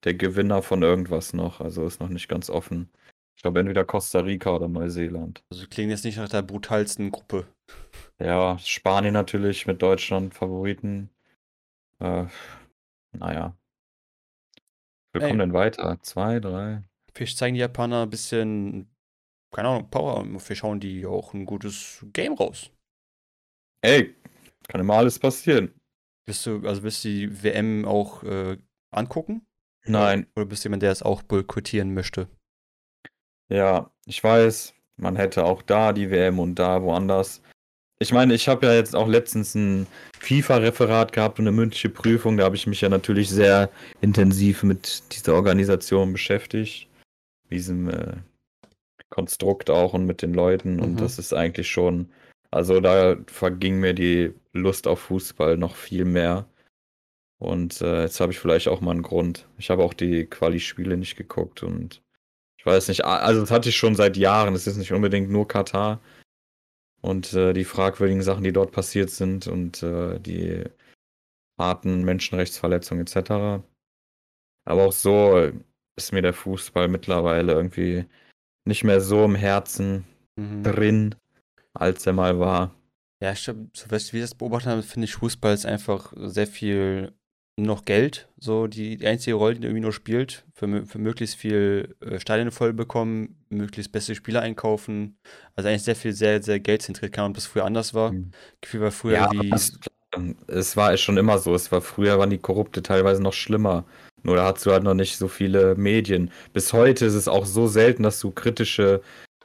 der Gewinner von irgendwas noch. Also ist noch nicht ganz offen. Ich glaube entweder Costa Rica oder Neuseeland. Also klingt jetzt nicht nach der brutalsten Gruppe. Ja, Spanien natürlich mit Deutschland Favoriten. Äh, naja. Wir Ey. kommen denn weiter? Zwei, drei. Vielleicht zeigen die Japaner ein bisschen, keine Ahnung, Power. Vielleicht schauen die auch ein gutes Game raus. Ey, kann immer alles passieren. Bist du, also willst du die WM auch äh, angucken? Nein, Oder bist du jemand, der es auch boykottieren möchte? ja, ich weiß, man hätte auch da die WM und da woanders. Ich meine, ich habe ja jetzt auch letztens ein FIFA-Referat gehabt und eine mündliche Prüfung. Da habe ich mich ja natürlich sehr intensiv mit dieser Organisation beschäftigt. Diesem äh, Konstrukt auch und mit den Leuten. Und Mhm. das ist eigentlich schon, also da verging mir die Lust auf Fußball noch viel mehr. Und äh, jetzt habe ich vielleicht auch mal einen Grund. Ich habe auch die Quali-Spiele nicht geguckt und ich weiß nicht, also das hatte ich schon seit Jahren. Es ist nicht unbedingt nur Katar und äh, die fragwürdigen Sachen, die dort passiert sind und äh, die harten Menschenrechtsverletzungen etc. Aber auch so ist mir der Fußball mittlerweile irgendwie nicht mehr so im Herzen Mhm. drin, als er mal war. Ja, ich glaube, so was wir das beobachtet haben, finde ich, Fußball ist einfach sehr viel noch Geld. So die, die einzige Rolle, die irgendwie nur spielt, für, für möglichst viel äh, Stadien voll bekommen, möglichst beste Spieler einkaufen. Also eigentlich sehr viel, sehr, sehr geldzentriert. Ahnung, ob das früher anders war. Mhm. Gefühl war früher Ja, irgendwie. das, es war schon immer so. Es war früher waren die Korrupte teilweise noch schlimmer. Nur da hattest du halt noch nicht so viele Medien. Bis heute ist es auch so selten, dass du kritische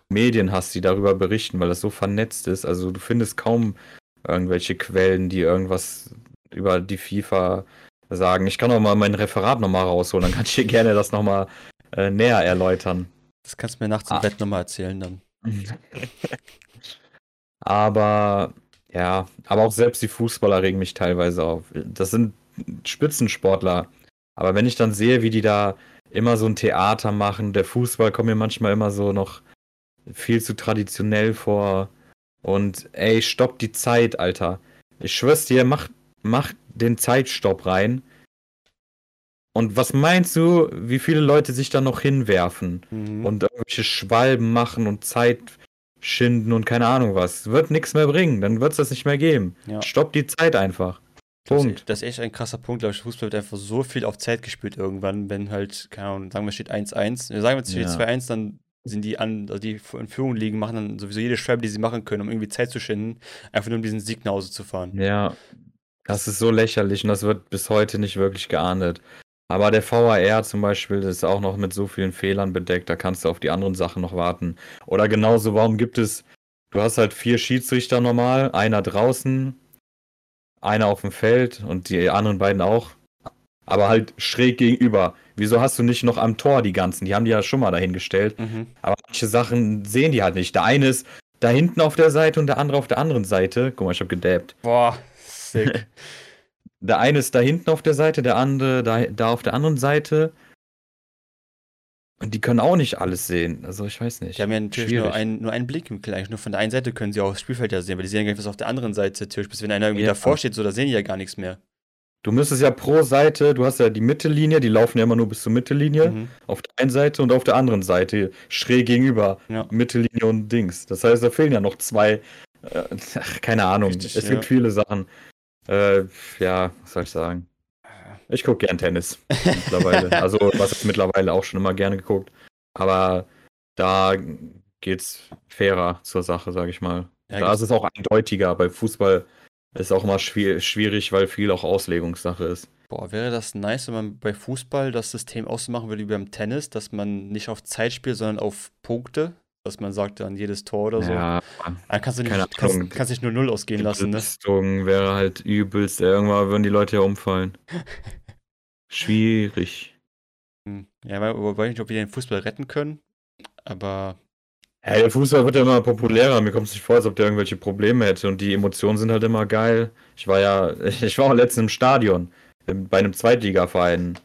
Medien hast, die darüber berichten, weil das so vernetzt ist. Also du findest kaum irgendwelche Quellen, die irgendwas über die FIFA sagen. Ich kann auch mal mein Referat nochmal rausholen, dann kann ich dir gerne das nochmal äh, näher erläutern. Das kannst du mir nachts im Ah. Bett nochmal erzählen dann. aber ja, aber auch selbst die Fußballer regen mich teilweise auf. Das sind Spitzensportler. Aber wenn ich dann sehe, wie die da immer so ein Theater machen, der Fußball kommt mir manchmal immer so noch viel zu traditionell vor. Und ey, stopp die Zeit, Alter. Ich schwör's dir, mach, mach den Zeitstopp rein. Und was meinst du, wie viele Leute sich da noch hinwerfen? Mhm. und irgendwelche Schwalben machen und Zeit schinden und keine Ahnung was. Wird nichts mehr bringen, dann wird es das nicht mehr geben. Ja. Stopp die Zeit einfach. Punkt. das ist echt ein krasser Punkt, glaube ich. Fußball wird einfach so viel auf Zeit gespielt irgendwann, wenn halt, keine Ahnung, sagen wir, steht 1-1. Wir sagen, wenn es steht Ja. 2-1, dann sind die an, also die in Führung liegen, machen dann sowieso jede Schreibe, die sie machen können, um irgendwie Zeit zu schinden, einfach nur um diesen Sieg nach Hause zu fahren. Ja, das ist so lächerlich und das wird bis heute nicht wirklich geahndet. Aber der VAR zum Beispiel ist auch noch mit so vielen Fehlern bedeckt, da kannst du auf die anderen Sachen noch warten. Oder genauso, warum gibt es, du hast halt vier Schiedsrichter normal, einer draußen, einer auf dem Feld und die anderen beiden auch, aber halt schräg gegenüber. Wieso hast du nicht noch am Tor die ganzen? Die haben die ja schon mal dahingestellt. Mhm. Aber manche Sachen sehen die halt nicht. Der eine ist da hinten auf der Seite und der andere auf der anderen Seite. Guck mal, ich hab gedabbt. Boah, sick. Der eine ist da hinten auf der Seite, der andere da, da auf der anderen Seite. Und die können auch nicht alles sehen. Also ich weiß nicht. Die haben ja natürlich Schwierig. nur, ein, nur einen Blick im Eigentlich nur von der einen Seite können sie auch das Spielfeld ja sehen, weil die sehen ja gar nicht, was auf der anderen Seite natürlich, bis wenn einer irgendwie Ja. davor steht, so, da sehen die ja gar nichts mehr. Du müsstest ja pro Seite, du hast ja die Mittellinie, die laufen ja immer nur bis zur Mittellinie. Mhm. Auf der einen Seite und auf der anderen Seite schräg gegenüber. Ja. Mittellinie und Dings. Das heißt, da fehlen ja noch zwei. Äh, ach, keine Ahnung. Richtig, es ja. gibt viele Sachen. Äh, ja, was soll ich sagen? Ich gucke gern Tennis mittlerweile. also, was ist mittlerweile auch schon immer gerne geguckt. Aber da geht's fairer zur Sache, sag ich mal. Ja, da ist es auch eindeutiger. Bei Fußball ist es auch immer schwier schwierig, weil viel auch Auslegungssache ist. Boah, wäre das nice, wenn man bei Fußball das System auch so machen würde wie beim Tennis, dass man nicht auf Zeit spielt, sondern auf Punkte, dass man sagt dann jedes Tor oder so. Ja, Dann kannst du nicht, keine kannst, Ahnung. kannst nicht nur null ausgehen die lassen, ne? Belastung wäre halt übelst. Irgendwann würden die Leute ja umfallen. Schwierig. Hm. Ja, weil, ich nicht, ob wir den Fußball retten können, aber Ja, der Fußball wird ja immer populärer. Mir kommt es nicht vor, als ob der irgendwelche Probleme hätte. Und die Emotionen sind halt immer geil. Ich war ja, ich war auch letztens im Stadion bei einem Zweitligaverein.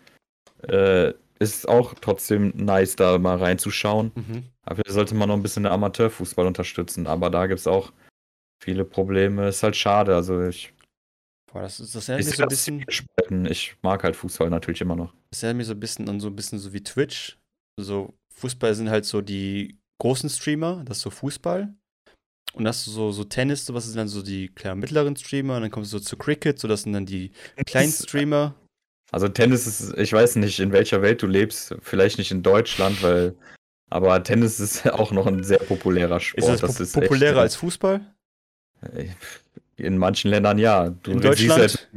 Äh, ist auch trotzdem nice, da mal reinzuschauen. mhm. Aber da sollte man noch ein bisschen den Amateurfußball unterstützen. Aber da gibt es auch viele Probleme. Ist halt schade. Also ich, Boah, das, ist, das ich erinnert mich so ein bisschen, zwiegespalten. Ich mag halt Fußball natürlich immer noch. das erinnert mich so ein bisschen an so ein bisschen so wie Twitch. So, Fußball sind halt so die großen Streamer, das ist so Fußball. Und das ist so, so Tennis, sowas sind dann so die klar mittleren Streamer, und dann kommst du so zu Cricket, so das sind dann die kleinen Streamer. Also Tennis ist, ich weiß nicht, in welcher Welt du lebst, vielleicht nicht in Deutschland, weil, aber Tennis ist auch noch ein sehr populärer Sport. Ist das, po echt, populärer äh, als Fußball? In manchen Ländern ja. Du In Deutschland? halt-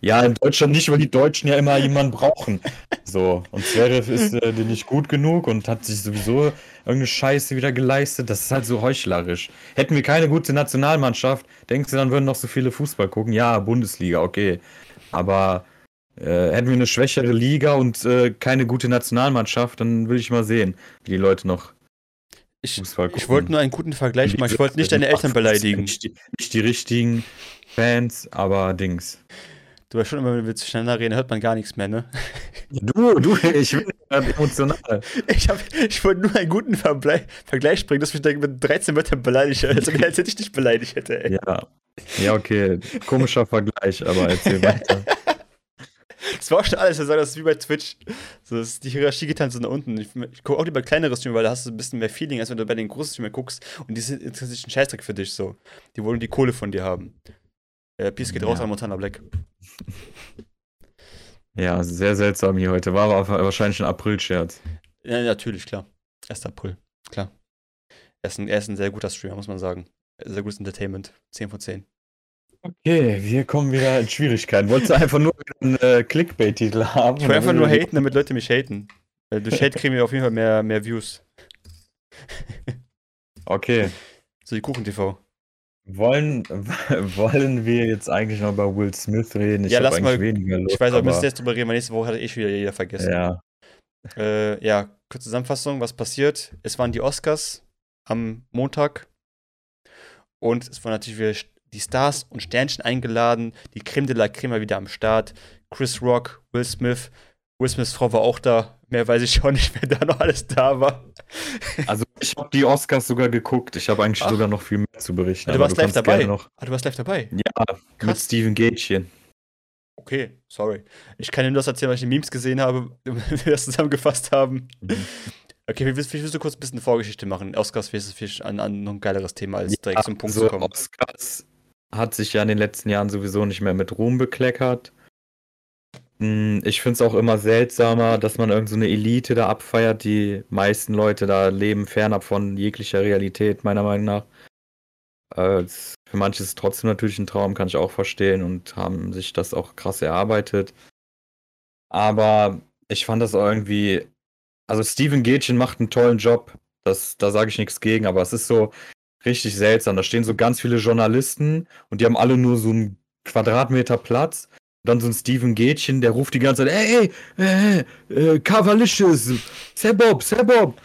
ja, in Deutschland nicht, weil die Deutschen ja immer jemanden brauchen. So, und Zverev ist äh, nicht gut genug und hat sich sowieso irgendeine Scheiße wieder geleistet. Das ist halt so heuchlerisch. Hätten wir keine gute Nationalmannschaft, denkst du, dann würden noch so viele Fußball gucken? Ja, Bundesliga, okay. Aber äh, hätten wir eine schwächere Liga und äh, keine gute Nationalmannschaft, dann will ich mal sehen, wie die Leute noch Ich, ich wollte nur einen guten Vergleich machen. Ich wollte nicht deine Eltern beleidigen. Nicht die, nicht die richtigen Fans, aber Dings. Du weißt schon immer, wenn wir zueinander reden, hört man gar nichts mehr, ne? Du, du, ich bin emotional. Ich, hab, ich wollte nur einen guten Verble Vergleich bringen, dass mich da mit 13 Wörtern beleidigt. Also, als hätte ich dich beleidigt hätte, ey. Ja. Ja, okay. Komischer Vergleich, aber erzähl weiter. Das war auch schon alles. Er sagt, das ist wie bei Twitch. So, das ist die Hierarchie geht dann so nach unten. Ich, ich gucke auch lieber kleinere Streamer, weil da hast du ein bisschen mehr Feeling, als wenn du bei den großen Streamern guckst. Und die sind interessiert sich ein Scheißdreck für dich so. Die wollen die Kohle von dir haben. Äh, Peace geht raus Ja. an Montana Black. Ja, sehr seltsam hier heute. War aber wahrscheinlich ein April-Scherz. Ja, natürlich, klar. 1. April, klar. Er ist, ein, er ist ein sehr guter Streamer, muss man sagen. Sehr gutes Entertainment. 10 von 10. Okay, wir kommen wieder in Schwierigkeiten. Wolltest du einfach nur einen äh, Clickbait-Titel haben? Ich will einfach nur haten, damit Leute mich haten. Weil durch Hate kriegen wir auf jeden Fall mehr, mehr Views. Okay. So die Kuchen-TV. Wollen, wollen wir jetzt eigentlich noch über Will Smith reden? Ich Ja, lass mal- weniger Lust, Ich weiß, aber wir müssen jetzt drüber reden, weil nächste Woche hat eh schon wieder jeder vergessen. ja. Äh, ja, kurze Zusammenfassung, was passiert? Es waren die Oscars am Montag und es waren natürlich wieder die Stars und Sternchen eingeladen, die Creme de la Creme war wieder am Start, Chris Rock, Will Smith, Will Smiths Frau war auch da, mehr weiß ich auch nicht, wer da noch alles da war. Also ich habe die Oscars sogar geguckt. Ich habe eigentlich Ach. sogar noch viel mehr zu berichten. du aber warst live kannst dabei? Noch, Ah, du warst live dabei? ja, mit Krass. Steven Gätchen. Okay, sorry. Ich kann dir nur das erzählen, weil ich die Memes gesehen habe, wie wir das zusammengefasst haben. Mhm. Okay, wie willst, du kurz ein bisschen Vorgeschichte machen? Oscars ist Fisch an, an noch ein geileres Thema, als Ja, direkt zum Punkt so zu kommen. Oscars hat sich ja in den letzten Jahren sowieso nicht mehr mit Ruhm bekleckert. Hm, ich finde es auch immer seltsamer, dass man irgend so eine Elite da abfeiert. Die meisten Leute da leben fernab von jeglicher Realität, meiner Meinung nach. Äh, für manche ist es trotzdem natürlich ein Traum, kann ich auch verstehen und haben sich das auch krass erarbeitet. Aber ich fand das irgendwie. Also, Steven Gätchen macht einen tollen Job. Das, da sage ich nichts gegen, aber es ist so richtig seltsam. Da stehen so ganz viele Journalisten und die haben alle nur so einen Quadratmeter Platz dann so ein Steven Gätchen, der ruft die ganze Zeit, ey, ey, äh, Cavalicious, Sebob, Sebob.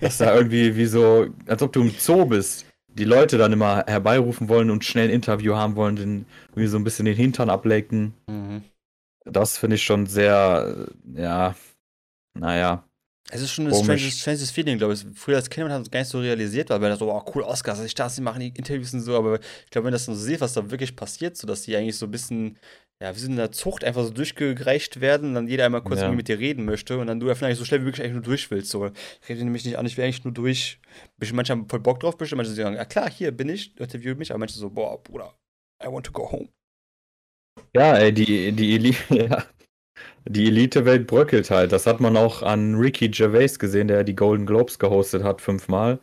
Das ist da irgendwie wie so, als ob du im Zoo bist. Die Leute dann immer herbeirufen wollen und schnell ein Interview haben wollen, den, irgendwie so ein bisschen den Hintern ablecken. Mhm. Das finde ich schon sehr, ja, naja. Es ist schon ein stranges, stranges Feeling, glaube ich. Früher als Kind hat man gar nicht so realisiert, weil man dachte, oh, cool, Oscars, die Stars, die machen die Interviews und so, aber ich glaube, wenn das so sieht, was da wirklich passiert, so dass die eigentlich so ein bisschen ja, wir sind in der Zucht einfach so durchgereicht werden und dann jeder einmal kurz ja. mit dir reden möchte und dann du ja vielleicht so schnell wie möglich eigentlich nur durch willst. So. Ich rede nämlich nicht an, ich will eigentlich nur durch. Manche haben voll Bock drauf, bestimmt. Manche sagen, ja klar, hier bin ich, interview mich, aber manche so, boah, Bruder, I want to go home. Ja, ey, die, die Elite, ja. Die Elite-Welt bröckelt halt. Das hat man auch an Ricky Gervais gesehen, der die Golden Globes gehostet hat, fünfmal.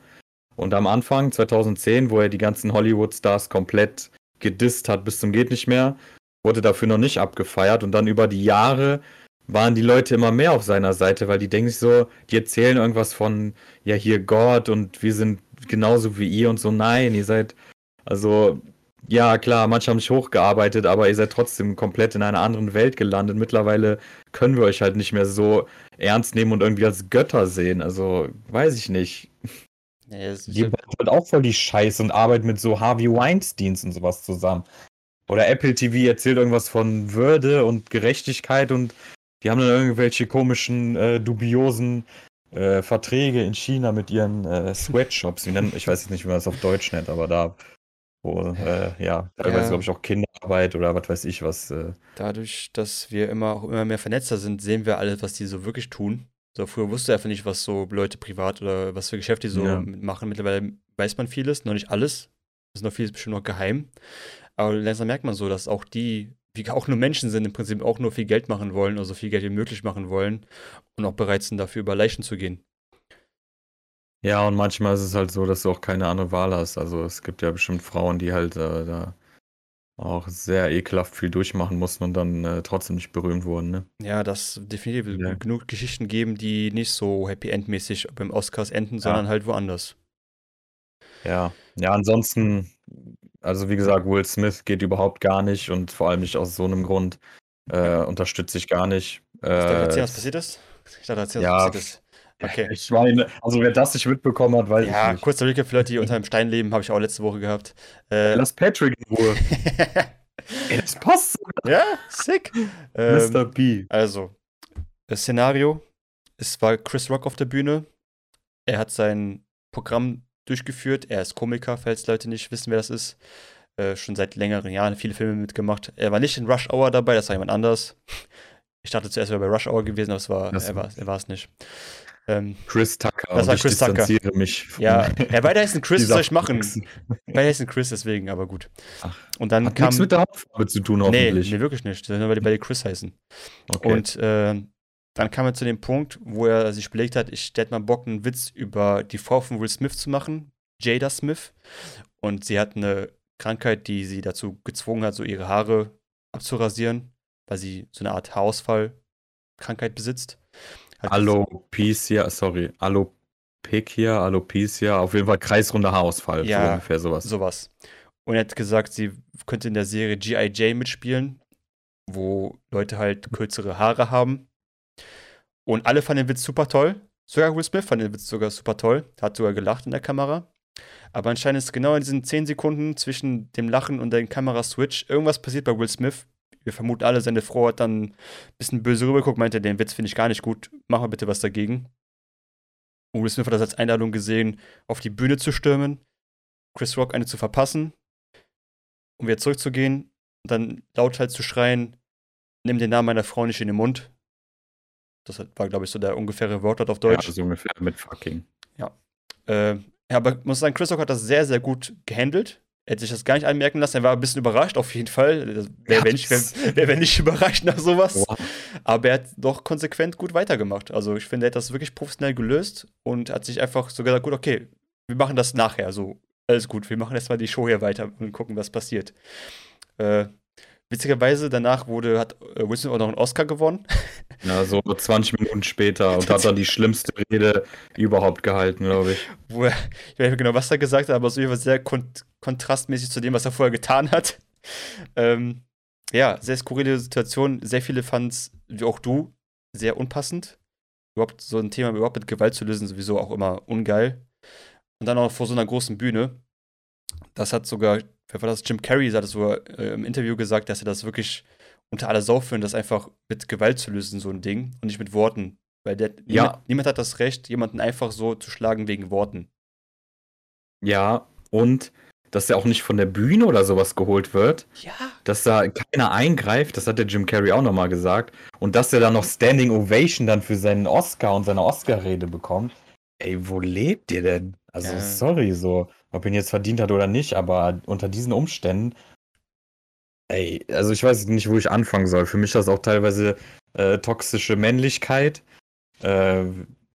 Und am Anfang, 2010, wo er die ganzen Hollywood-Stars komplett gedisst hat bis zum geht nicht mehr, wurde dafür noch nicht abgefeiert und dann über die Jahre waren die Leute immer mehr auf seiner Seite, weil die denken sich so, die erzählen irgendwas von, ja, hier Gott und wir sind genauso wie ihr und so. Nein, ihr seid, also, ja, klar, manche haben sich hochgearbeitet, aber ihr seid trotzdem komplett in einer anderen Welt gelandet. Mittlerweile können wir euch halt nicht mehr so ernst nehmen und irgendwie als Götter sehen. Also, weiß ich nicht. Ja, die wird auch voll die Scheiße und arbeitet mit so Harvey Weinsteins und sowas zusammen. Oder Apple TV erzählt irgendwas von Würde und Gerechtigkeit und die haben dann irgendwelche komischen, äh, dubiosen äh, Verträge in China mit ihren äh, Sweatshops. ich weiß jetzt nicht, wie man das auf Deutsch nennt, aber da, wo, äh, ja, teilweise ja. glaube ich auch Kinderarbeit oder was weiß ich was. Äh. Dadurch, dass wir immer auch immer mehr vernetzter sind, sehen wir alles, was die so wirklich tun. So, früher wusste einfach nicht, was so Leute privat oder was für Geschäfte die so ja. machen. Mittlerweile weiß man vieles, noch nicht alles. Das ist noch vieles bestimmt noch geheim. Aber langsam merkt man so, dass auch die, wie auch nur Menschen sind, im Prinzip auch nur viel Geld machen wollen, also so viel Geld wie möglich machen wollen und auch bereit sind, dafür über Leichen zu gehen. Ja, und manchmal ist es halt so, dass du auch keine andere Wahl hast. Also es gibt ja bestimmt Frauen, die halt äh, da auch sehr ekelhaft viel durchmachen mussten und dann äh, trotzdem nicht berühmt wurden, ne? Ja, das definitiv ja. genug Geschichten geben, die nicht so Happy End-mäßig beim Oscars enden, ja. sondern halt woanders. Ja, ja, ansonsten also wie gesagt, Will Smith geht überhaupt gar nicht und vor allem nicht aus so einem Grund. Äh, unterstütze ich gar nicht. Äh, ich dachte, erzähl, was passiert ist? Ich dachte, erzähl, ja, was passiert ist. Okay. Ich meine, also wer das nicht mitbekommen hat, weiß ja, ich nicht. Ja, kurzer Recap für Leute, die unter einem Stein leben, habe ich auch letzte Woche gehabt. Äh, Lass Patrick in Ruhe. Ey, das passt sogar. Ja, sick. Ähm, Mr. B. Also, das Szenario, es war Chris Rock auf der Bühne. Er hat sein Programm durchgeführt. Er ist Komiker, falls Leute nicht wissen, wer das ist. Äh, schon seit längeren Jahren viele Filme mitgemacht. Er war nicht in Rush Hour dabei, das war jemand anders. Ich dachte zuerst, er wäre bei Rush Hour gewesen, aber es war, das er war er war es nicht. Ähm, Chris Tucker. Das war Chris Tucker. Mich ja, ja, beide heißen Chris, soll ich machen? beide heißen Chris, deswegen, aber gut. Ach, und dann hat kam. nichts mit der Hauptfarbe zu tun, hoffentlich. Nee, nee wirklich nicht. Nur weil die beide Chris heißen. Okay. Und äh, dann kam er zu dem Punkt, wo er sich belegt hat, ich hätte mal Bock, einen Witz über die Frau von Will Smith zu machen, Jada Smith. Und sie hat eine Krankheit, die sie dazu gezwungen hat, so ihre Haare abzurasieren, weil sie so eine Art Haarausfall-Krankheit besitzt. Alopecia, sorry, Alopecia, Alopecia, auf jeden Fall kreisrunder Haarausfall, ja, so ungefähr sowas. Sowas. Und er hat gesagt, sie könnte in der Serie G.I. mitspielen, wo Leute halt kürzere Haare haben und alle fanden den Witz super toll. Sogar Will Smith fand den Witz sogar super toll. Hat sogar gelacht in der Kamera. Aber anscheinend ist genau in diesen 10 Sekunden zwischen dem Lachen und dem Kameraswitch irgendwas passiert bei Will Smith. Wir vermuten alle, seine Frau hat dann ein bisschen böse rübergeguckt, meinte, den Witz finde ich gar nicht gut. Mach mal bitte was dagegen. Und Will Smith hat das als Einladung gesehen, auf die Bühne zu stürmen, Chris Rock eine zu verpassen, um wieder zurückzugehen und dann lauthals zu schreien, nimm den Namen meiner Frau nicht in den Mund. Das war, glaube ich, so der ungefähre Wortlaut auf Deutsch. Ja, so ungefähr mit fucking. Ja. Äh, ja, aber ich muss sagen, Chris Rock hat das sehr, sehr gut gehandelt. Er hätte sich das gar nicht anmerken lassen. Er war ein bisschen überrascht, auf jeden Fall. Wer, wenn nicht, wer, wer, wenn nicht überrascht nach sowas. Wow. Aber er hat doch konsequent gut weitergemacht. Also ich finde, er hat das wirklich professionell gelöst und hat sich einfach so gesagt, gut, okay, wir machen das nachher. So, alles gut, wir machen erstmal die Show hier weiter und gucken, was passiert. Äh, witzigerweise, danach wurde, hat äh, Wilson auch noch einen Oscar gewonnen. Ja, so 20 Minuten später und hat dann die schlimmste Rede überhaupt gehalten, glaube ich. Wo er, ich weiß nicht genau, was er gesagt hat, aber es war sehr kon kontrastmäßig zu dem, was er vorher getan hat. Ähm, ja, sehr skurrile Situation. Sehr viele fanden es, wie auch du, sehr unpassend. Überhaupt so ein Thema überhaupt mit Gewalt zu lösen, sowieso auch immer ungeil. Und dann auch vor so einer großen Bühne. Das hat sogar, wer war das? Jim Carrey hat es sogar äh, im Interview gesagt, dass er das wirklich unter aller Sau führen, das einfach mit Gewalt zu lösen, so ein Ding, und nicht mit Worten. Weil der, ja. niemand, niemand hat das Recht, jemanden einfach so zu schlagen wegen Worten. Ja, und dass er auch nicht von der Bühne oder sowas geholt wird. Ja. Dass da keiner eingreift, das hat der Jim Carrey auch nochmal gesagt. Und dass er dann noch Standing Ovation dann für seinen Oscar und seine Oscar-Rede bekommt. Ey, wo lebt ihr denn? Also, ja. sorry, so, ob ihn jetzt verdient hat oder nicht, aber unter diesen Umständen Ey, also ich weiß nicht, wo ich anfangen soll. Für mich ist das auch teilweise äh, toxische Männlichkeit. Äh,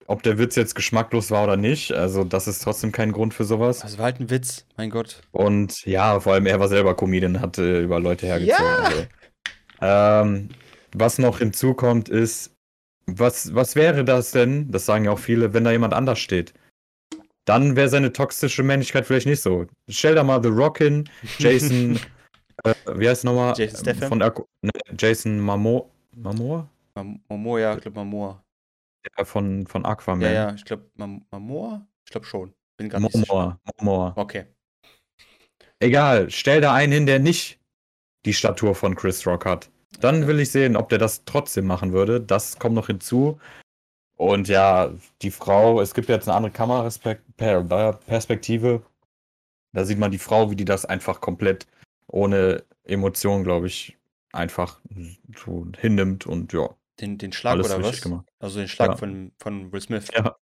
ob der Witz jetzt geschmacklos war oder nicht, also das ist trotzdem kein Grund für sowas. Also war halt ein Witz, mein Gott. Und ja, vor allem er war selber Comedian, hat äh, über Leute hergezogen. Ja! Also. Ähm, was noch hinzukommt ist, was, was wäre das denn, das sagen ja auch viele, wenn da jemand anders steht? Dann wäre seine toxische Männlichkeit vielleicht nicht so. Stell da mal The Rock hin, Jason Äh, wie heißt nochmal? Jason Statham? Von Aqu ne, Jason Momoa? Momoa? Momoa, ja, ich glaube Momoa. Ja, von, von Aquaman. Ja, ja, ich glaube Momoa? Ich glaube schon. Bin gar Momoa, Momoa. Okay. Egal, stell da einen hin, der nicht die Statur von Chris Rock hat. Dann will ich sehen, ob der das trotzdem machen würde. Das kommt noch hinzu. Und ja, die Frau, es gibt jetzt eine andere Kameraperspektive. Da sieht man die Frau, wie die das einfach komplett ohne Emotion, glaube ich, einfach so hinnimmt und ja. Den, den Schlag oder was? Gemacht. Also den Schlag ja. von, von Will Smith. Ja.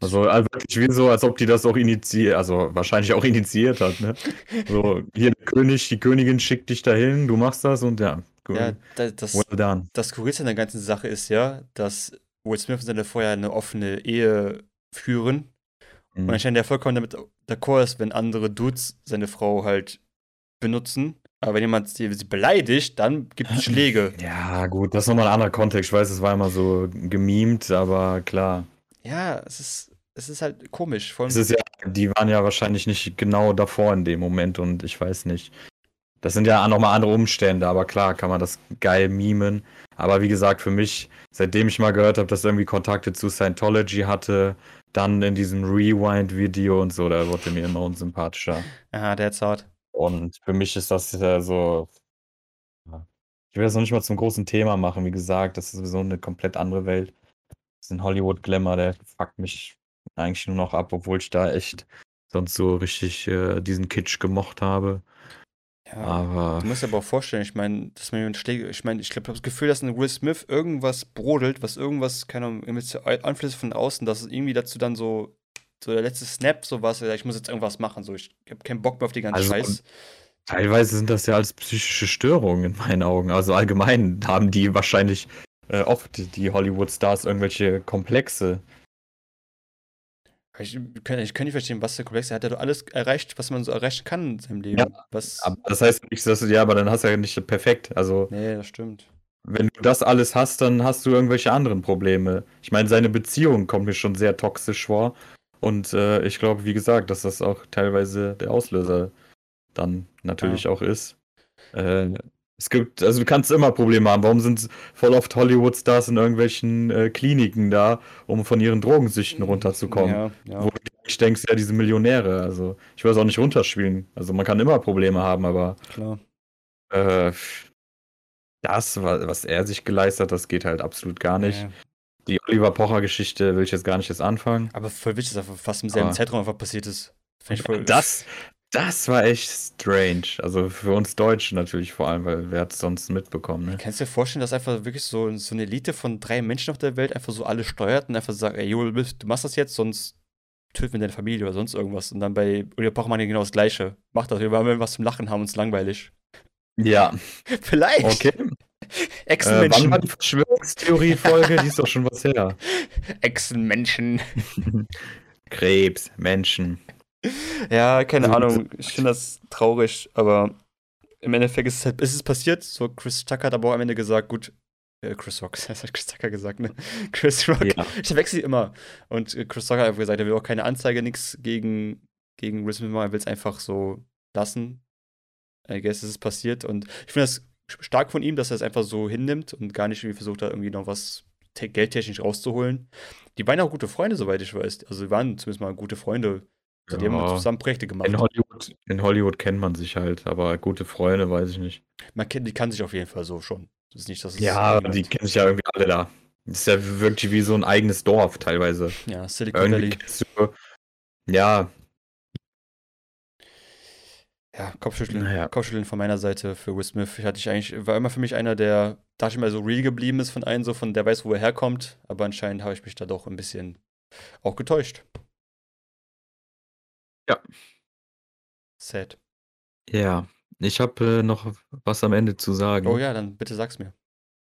Also, also wirklich wie so, als ob die das auch initiiert, also wahrscheinlich auch initiiert hat, ne? So, hier der König, die Königin schickt dich dahin, du machst das und ja. Cool. Ja, das, das, well done. das Kuriose an der ganzen Sache ist ja, dass Will Smith und seine vorher eine offene Ehe führen. Mhm. Und anscheinend der vollkommen damit d'accord ist, wenn andere Dudes seine Frau halt benutzen. Aber wenn jemand sie beleidigt, dann gibt es Schläge. Ja, gut, das ist nochmal ein anderer Kontext. Ich weiß, es war immer so gemimt, aber klar. Ja, es ist, es ist halt komisch. es ist ja, die waren ja wahrscheinlich nicht genau davor in dem Moment und ich weiß nicht. Das sind ja nochmal andere Umstände, aber klar kann man das geil mimen. Aber wie gesagt, für mich, seitdem ich mal gehört habe, dass er irgendwie Kontakte zu Scientology hatte, dann in diesem Rewind-Video und so, da wurde mir immer unsympathischer. Ja, der hart. Und für mich ist das ja so ich will das noch nicht mal zum großen Thema machen. Wie gesagt, das ist sowieso eine komplett andere Welt. Das ist ein Hollywood-Glamour, der fuckt mich eigentlich nur noch ab, obwohl ich da echt sonst so richtig äh, diesen Kitsch gemocht habe. Ja, Aber du musst dir aber auch vorstellen, ich meine, dass man Schläge, ich meine, ich glaube, ich habe das Gefühl, dass in Will Smith irgendwas brodelt, was irgendwas, keine Ahnung, irgendwelche Einflüsse von außen, dass es irgendwie dazu dann so so der letzte Snap, so was, ich muss jetzt irgendwas machen, so ich habe keinen Bock mehr auf die ganze also, Scheiß. Teilweise sind das ja als psychische Störungen in meinen Augen. Also allgemein haben die wahrscheinlich äh, oft die Hollywood-Stars irgendwelche Komplexe. Ich kann, ich kann nicht verstehen, was der Komplex ist. Er hat ja doch alles erreicht, was man so erreichen kann in seinem Leben. Ja, was das heißt nicht, dass du, ja, aber dann hast du ja nicht perfekt. Also, nee, das stimmt. Wenn du das alles hast, dann hast du irgendwelche anderen Probleme. Ich meine, seine Beziehung kommt mir schon sehr toxisch vor. Und äh, ich glaube, wie gesagt, dass das auch teilweise der Auslöser dann natürlich ja. auch ist. Äh, es gibt, also du kannst immer Probleme haben. Warum sind voll oft Hollywood-Stars in irgendwelchen äh, Kliniken da, um von ihren Drogensüchten runterzukommen? Ja, ja. Wo ich denke, ja, diese Millionäre. Also ich will es auch nicht runterspielen. Also man kann immer Probleme haben, aber Klar. Äh, das, was er sich geleistet hat, das geht halt absolut gar nicht. Die Oliver Pocher-Geschichte will ich jetzt gar nicht jetzt anfangen. Aber voll wichtig, dass einfach fast im selben Aber Zeitraum einfach passiert ist. das, das war echt strange. Also für uns Deutsche natürlich vor allem, weil wer hat es sonst mitbekommen. Ne? Kannst du dir vorstellen, dass einfach wirklich so, so eine Elite von drei Menschen auf der Welt einfach so alle steuert und einfach sagt, ey, Joel, du machst das jetzt, sonst töten wir deine Familie oder sonst irgendwas. Und dann bei Olivia Pochmann genau das Gleiche. Macht das, wir wollen was zum Lachen haben, uns langweilig. Ja. Vielleicht. Okay. Äh, Echsenmenschen. wann war die Verschwörungstheorie-Folge? die ist doch schon was her. Echsenmenschen. Krebs, Menschen. Ja, keine Ahnung. Ich finde das traurig, aber im Endeffekt ist es halt, ist es passiert. So, Chris Tucker hat aber auch am Ende gesagt, gut, äh, Chris Rock, das hat Chris Tucker gesagt, ne? Chris Rock. Ja. Ich wechsle immer. Und äh, Chris Tucker hat einfach gesagt, er will auch keine Anzeige, nichts gegen, gegen Will Smith machen, er will es einfach so lassen. I guess es ist passiert. Und ich finde das stark von ihm, dass er es einfach so hinnimmt und gar nicht irgendwie versucht, da irgendwie noch was te- geldtechnisch rauszuholen. Die waren auch gute Freunde, soweit ich weiß. Also, die waren zumindest mal gute Freunde. Also, die haben Ja. zusammen Projekte gemacht. In Hollywood, in Hollywood kennt man sich halt, aber gute Freunde weiß ich nicht. Man kennt, die kann sich auf jeden Fall so schon. Das ist nicht, dass es Ja, die kennen sich ja irgendwie alle da. Das ist ja wirklich wie so ein eigenes Dorf teilweise. ja, Silicon Irgendwie Valley. du, ja, Ja, Kopfschütteln, Naja. Kopfschütteln von meiner Seite für Will Smith. Ich hatte ich eigentlich, war immer für mich einer, der, dachte ich mal, so real geblieben ist von einem, so von der weiß, wo er herkommt. Aber anscheinend habe ich mich da doch ein bisschen auch getäuscht. Ja. Sad. ja. Ich habe äh, noch was am Ende zu sagen. Oh ja, dann bitte sag's mir.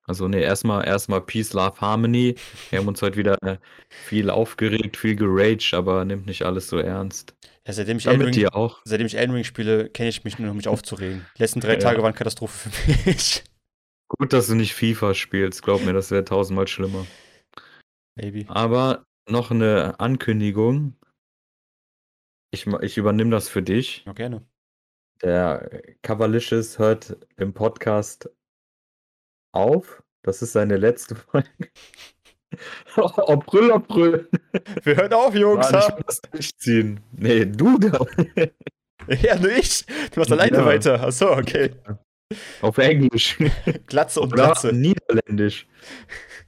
Also nee, erstmal erstmal Peace, Love, Harmony. Wir haben uns heute wieder äh, viel aufgeregt, viel geraged, aber nimmt nicht alles so ernst. Ja, seitdem ich Elden Ring, auch. seitdem ich Elden Ring spiele, kenne ich mich nur noch, mich aufzuregen. Die letzten drei Ja. Tage waren Katastrophe für mich. Gut, dass du nicht FIFA spielst. Glaub mir, das wäre tausendmal schlimmer. Baby. Aber noch eine Ankündigung. Ich, ich übernehme das für dich. Ja, gerne. Der Cavalicious hört im Podcast auf. Das ist seine letzte Folge. April, April. Wir hören auf, Jungs. Mann, ich will das durchziehen. Nee, du da. Ja, nur ich. Du machst alleine Ja. weiter. Achso, okay. Auf Englisch. Glatze und Oder Glatze. Niederländisch.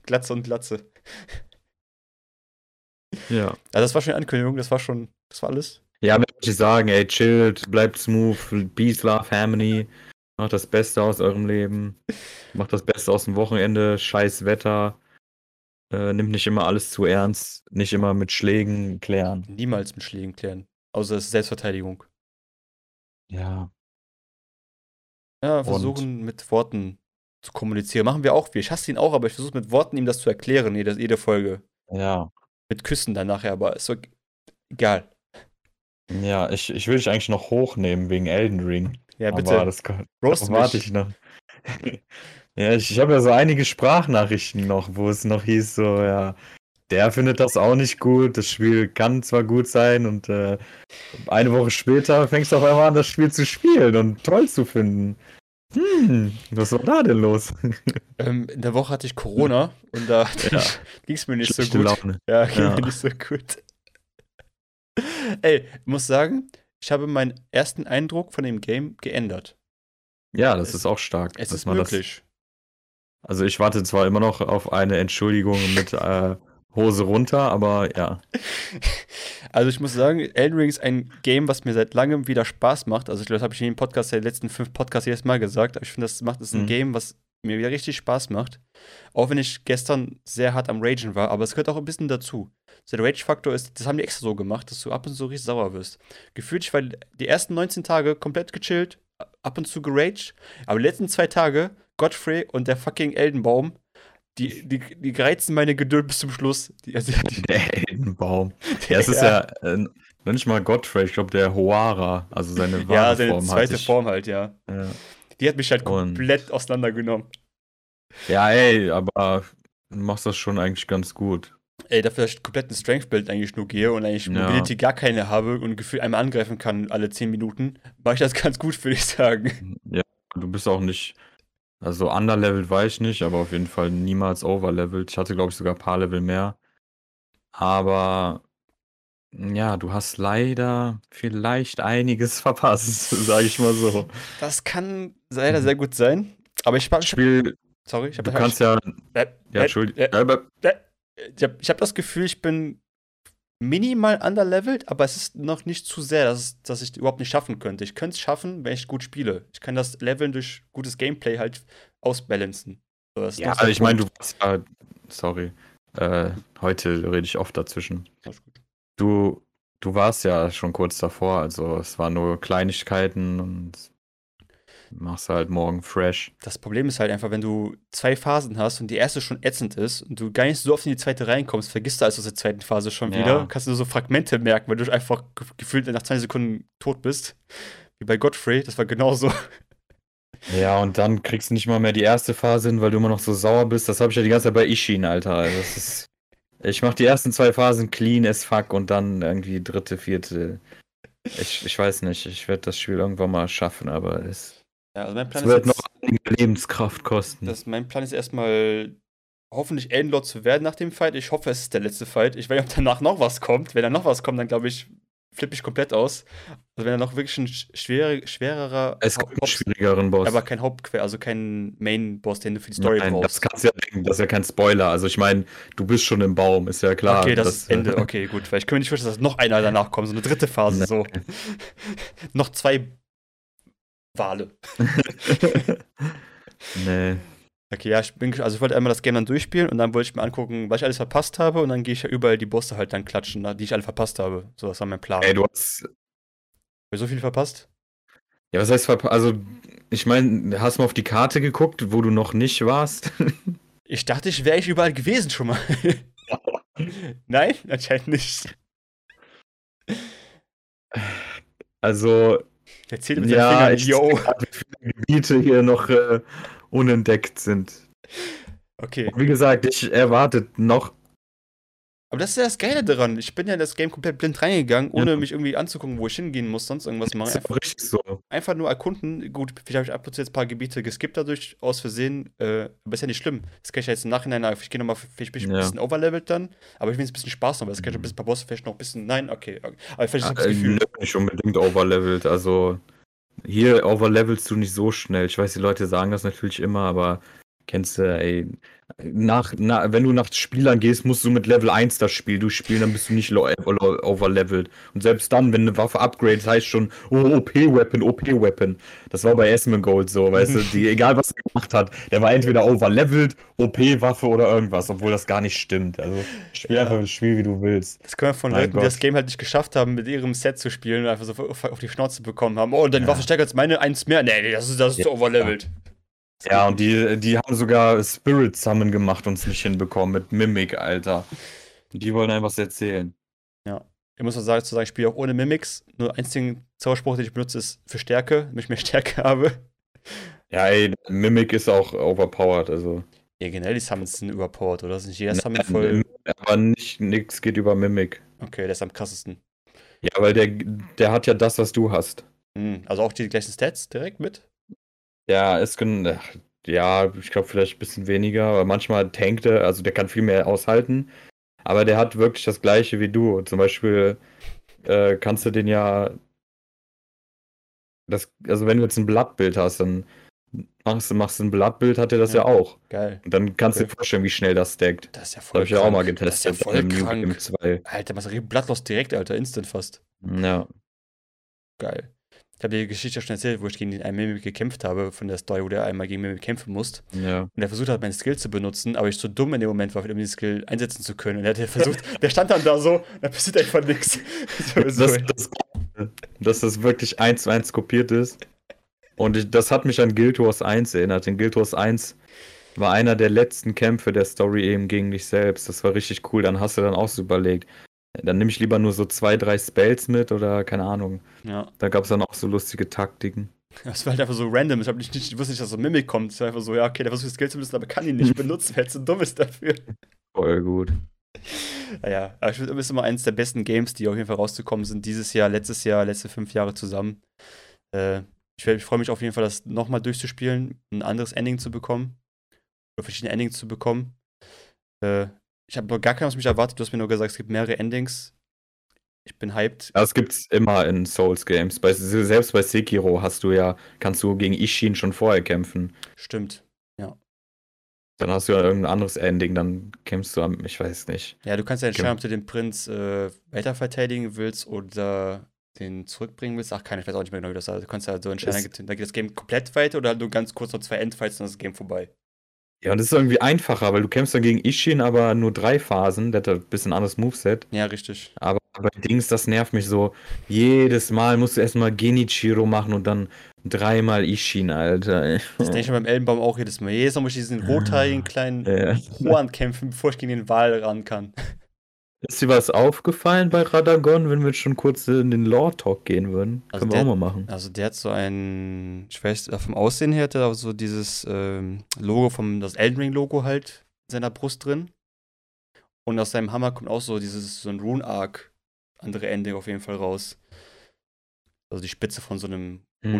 Glatze und Glatze. Ja. Also das war schon eine Ankündigung, das war schon, das war alles. Ja, möchte ich sagen, ey, chillt, bleibt smooth, peace, love, harmony. Macht das Beste aus eurem Leben. Macht das Beste aus dem Wochenende. Scheiß Wetter. Äh, nimmt nicht immer alles zu ernst. Nicht immer mit Schlägen klären. Niemals mit Schlägen klären. Außer es ist Selbstverteidigung. Ja. Ja, versuchen mit Worten zu kommunizieren. Machen wir auch. Wir. Ich hasse ihn auch, aber ich versuche mit Worten ihm das zu erklären, jede, jede Folge. Ja. Mit Küssen dann nachher, aber ist so egal. Ja, ich, ich will dich eigentlich noch hochnehmen wegen Elden Ring. Ja, bitte. Aber das kann, Roast warte ich noch. ja, ich, ich habe ja so einige Sprachnachrichten noch, wo es noch hieß, so, ja, der findet das auch nicht gut. Das Spiel kann zwar gut sein und äh, eine Woche später fängst du auf einmal an, das Spiel zu spielen und toll zu finden. Hm, was war da denn los? Ähm, in der Woche hatte ich Corona und da Ja. ging es mir nicht so Schlechte gut. Laune. Ja, ging Ja. mir nicht so gut. Ey, ich muss sagen, ich habe meinen ersten Eindruck von dem Game geändert. Ja, das Es- ist auch stark. Es ist möglich. Also ich warte zwar immer noch auf eine Entschuldigung mit äh, Hose runter, aber ja. Also ich muss sagen, Elden Ring ist ein Game, was mir seit langem wieder Spaß macht. Also ich glaube, das habe ich in jedem Podcast, der letzten fünf Podcasts jedes Mal gesagt. Aber ich finde, das macht ist ein Mhm. Game, was mir wieder richtig Spaß macht. Auch wenn ich gestern sehr hart am Ragen war, aber es gehört auch ein bisschen dazu. So der Rage-Faktor ist, das haben die extra so gemacht, dass du ab und zu richtig sauer wirst. Gefühlt, ich war die ersten 19 Tage komplett gechillt, ab und zu geraged, aber die letzten zwei Tage, Godfrey und der fucking Eldenbaum, die, die, die reizen meine Geduld bis zum Schluss. Die, also, die, Der Eldenbaum. Ja, es ist ja, äh, noch nicht mal Godfrey, ich glaube der Hoara, also seine wahre ja, seine Form zweite hat sich- Form halt, ja. Ja. Die hat mich halt Und- komplett auseinandergenommen. ja, ey, aber du machst das schon eigentlich ganz gut. Ey, dafür, dass ich komplett ein Strength-Build eigentlich nur gehe und eigentlich Ja. Mobility gar keine habe und gefühlt einmal angreifen kann alle 10 Minuten, mache ich das ganz gut, würde ich sagen. Ja, du bist auch nicht, also underlevelt war ich nicht, aber auf jeden Fall niemals overlevelt. Ich hatte, glaube ich, sogar ein paar Level mehr. Aber ja, du hast leider vielleicht einiges verpasst, sage ich mal so. Das kann leider sehr gut sein. Aber ich, ich hab, Spiel, sorry, ich habe du kannst ja, äh, ja, Entschuldigung, äh, äh, ich habe das Gefühl, ich bin minimal underlevelt, aber es ist noch nicht zu sehr, dass, es, dass ich überhaupt nicht schaffen könnte. Ich könnte es schaffen, wenn ich gut spiele. Ich kann das Leveln durch gutes Gameplay halt ausbalancen. So, ja, also ich meine, du warst ja, sorry, äh, heute rede ich oft dazwischen. Du du warst ja schon kurz davor, also es waren nur Kleinigkeiten und machst halt morgen fresh. Das Problem ist halt einfach, wenn du zwei Phasen hast und die erste schon ätzend ist und du gar nicht so oft in die zweite reinkommst, vergisst du also aus der zweiten Phase schon Ja. wieder. Kannst du nur so Fragmente merken, weil du einfach ge gefühlt nach 20 Sekunden tot bist. Wie bei Godfrey, das war genauso. Ja, und dann kriegst du nicht mal mehr die erste Phase hin, weil du immer noch so sauer bist. Das habe ich ja die ganze Zeit bei Ishin, Alter. Also das ist, ich mache die ersten zwei Phasen clean as fuck und dann irgendwie dritte, vierte. Ich, ich weiß nicht, ich werde das Spiel irgendwann mal schaffen, aber es, Ja, also mein Plan wird ist noch jetzt, einige Lebenskraft kosten. das, mein Plan ist erstmal hoffentlich Endlord zu werden nach dem Fight. Ich hoffe, es ist der letzte Fight. Ich weiß nicht, ob danach noch was kommt. Wenn da noch was kommt, dann glaube ich, flippe ich komplett aus. Also wenn da noch wirklich ein sch- schwere, schwererer es gibt einen schwierigeren Boss. aber kein Hauptquer, also kein Main-Boss, den du für die Story Nein, das brauchst. kannst du ja denken, das ist ja kein Spoiler. Also ich meine, du bist schon im Baum, ist ja klar. okay, das, dass, ist Ende. äh, Okay, gut. Weil ich kann mir nicht vorstellen, dass noch einer danach kommt, so eine dritte Phase. So. noch zwei Wale. nee. Okay, ja, ich bin, also ich wollte einmal das Game dann durchspielen und dann wollte ich mir angucken, was ich alles verpasst habe und dann gehe ich ja überall die Bosse halt dann klatschen, die ich alle verpasst habe. So, das war mein Plan. Ey, du hast. Hab ich so viel verpasst? Ja, was heißt verpa- Also, ich meine, hast du mal auf die Karte geguckt, wo du noch nicht warst? Ich dachte, ich wäre ich überall gewesen schon mal. Nein, anscheinend nicht. Also, Ich erzähle mit ja, seinen ich Fingern, yo. wie viele Gebiete hier noch äh, unentdeckt sind. Okay. Wie gesagt, ich erwarte noch. Aber das ist ja das Geile daran. Ich bin ja in das Game komplett blind reingegangen, ohne Ja. mich irgendwie anzugucken, wo ich hingehen muss, sonst irgendwas machen. Das ist Einfach, richtig so. einfach nur erkunden. Gut, vielleicht habe ich ab und zu jetzt ein paar Gebiete geskippt dadurch, aus Versehen. Äh, aber ist ja nicht schlimm. Das kann ich ja jetzt im Nachhinein, ich gehe nochmal, vielleicht bin ich ein Ja. bisschen overlevelt dann, aber ich will jetzt ein bisschen Spaß noch, weil das kann ich ein bisschen ein paar Bosse vielleicht noch ein bisschen. Nein, okay. okay. Aber vielleicht ist das Äh, Gefühl. nö, nicht unbedingt overlevelt. Also, hier overlevelst du nicht so schnell. Ich weiß, die Leute sagen das natürlich immer, aber kennst du, ey. Nach, na, wenn du nach Spielern gehst, musst du mit Level 1 das Spiel durchspielen, dann bist du nicht overlevelt. Und selbst dann, wenn eine Waffe upgrades, heißt schon, oh, OP-Weapon, OP-Weapon. Das war bei Asmongold so, weißt du, die, egal was er gemacht hat, der war entweder overlevelt, OP-Waffe oder irgendwas, obwohl das gar nicht stimmt. Also, spiel Ja. einfach das Spiel, wie du willst. Das können wir von Mein Leuten, die Gott. das Game halt nicht geschafft haben, mit ihrem Set zu spielen und einfach so auf, auf die Schnauze bekommen haben. Oh, deine Ja. Waffe stärker als meine, eins mehr. Nee, nee, das ist, das ist Ja. overlevelt. Ja, und die, die haben sogar Spirit Summon gemacht und es nicht hinbekommen mit Mimic, Alter. Die wollen einem was erzählen. Ich muss auch sagen, ich spiele auch ohne Mimics. Nur einzigen Zauberspruch, den ich benutze, ist für Stärke, damit ich mehr Stärke habe. Ja, ey, Mimic ist auch overpowered, also. Ja, generell die Summons sind überpowered, oder? Ist nicht jeder Summon voll. Aber nicht, nix geht über Mimic. Okay, der ist am krassesten. Ja, weil der, der hat ja das, was du hast. Hm, also auch die gleichen Stats direkt mit? Ja, ist gen ach, ja, ich glaube vielleicht ein bisschen weniger, aber manchmal tankt er, also der kann viel mehr aushalten. Aber der hat wirklich das gleiche wie du. Zum Beispiel äh, kannst du den ja. Das, also wenn du jetzt ein Blattbild hast, dann machst du, machst du ein Blattbild, hat er das ja, Ja. auch. Geil. Und dann kannst du Okay. dir vorstellen, wie schnell das stackt. Das ist ja Das voll habe ich ja auch mal krank. Das ist ja getestet. voll krank. 2. Alter, was Blattlost direkt, Alter. Instant fast. Ja. Geil. Ich habe die Geschichte schon erzählt, wo ich gegen den einen Mimik gekämpft habe, von der Story, wo der einmal gegen Mimik kämpfen musste. Ja. Und er versucht hat, meine Skill zu benutzen, aber ich so dumm in dem Moment war, um die Skill einsetzen zu können. Und er hat versucht, der stand dann da so, da passiert einfach nichts. Das, so. das, dass das wirklich eins zu eins kopiert ist. Und ich, das hat mich an Guild Wars 1 erinnert. In Guild Wars 1 war einer der letzten Kämpfe der Story eben gegen dich selbst. Das war richtig cool. Dann hast du dann auch so überlegt, dann nehme ich lieber nur so zwei, drei Spells mit oder keine Ahnung. Ja, Da gab es dann auch so lustige Taktiken. das war halt einfach so random. Ich, hab nicht, ich wusste nicht, dass so ein Mimik kommt. Es war einfach so, ja, okay, der versucht Skill zu benutzen, aber kann ihn nicht benutzen, weil er zu dumm ist dafür. Voll gut. Naja, aber ich finde, ist immer eines der besten Games, die auf jeden Fall rauszukommen sind. Dieses Jahr, letztes Jahr, letzte fünf Jahre zusammen. Äh, ich, ich freue mich auf jeden Fall, das nochmal durchzuspielen, ein anderes Ending zu bekommen. Oder verschiedene Endings zu bekommen. Äh, ich habe gar keinen aus mich erwartet. Du hast mir nur gesagt, es gibt mehrere Endings. Ich bin hyped. Das gibt's immer in Souls Games. Bei, selbst bei Sekiro hast du ja, kannst du gegen Ishin schon vorher kämpfen. Stimmt. Dann hast du ja irgendein anderes Ending, dann kämpfst du am, ich weiß nicht. Ja, du kannst ja entscheiden, ob du den Prinz äh, weiter verteidigen willst oder den zurückbringen willst. Ach, keine, ich weiß auch nicht mehr genau, wie das ist. Du kannst ja so entscheiden, Es- da geht- da geht das Game komplett weiter oder nur ganz kurz noch zwei Endfights und dann ist das Game vorbei. Ja, und das ist irgendwie einfacher, weil du kämpfst dann gegen Ishin, aber nur drei Phasen. Der hat ein bisschen anderes Moveset. Ja, richtig. Aber Aber Dings, das nervt mich so. Jedes Mal musst du erstmal Genichiro machen und dann dreimal Ishin, Alter. Das denke ich mir beim Elbenbaum auch jedes Mal. Jedes Mal muss ich diesen rothaarigen kleinen Ja. Horn kämpfen, bevor ich gegen den Wal ran kann. Ist dir was aufgefallen bei Radagon, wenn wir schon kurz in den Lore-Talk gehen würden? Also Können wir der- auch mal machen. Also der hat so ein, ich weiß, äh, vom Aussehen her hat er so dieses ähm, Logo vom, das Elden Ring Logo halt in seiner Brust drin. Und aus seinem Hammer kommt auch so dieses, so ein Rune Arc, andere Ending auf jeden Fall raus. Also die Spitze von so einem Mhm.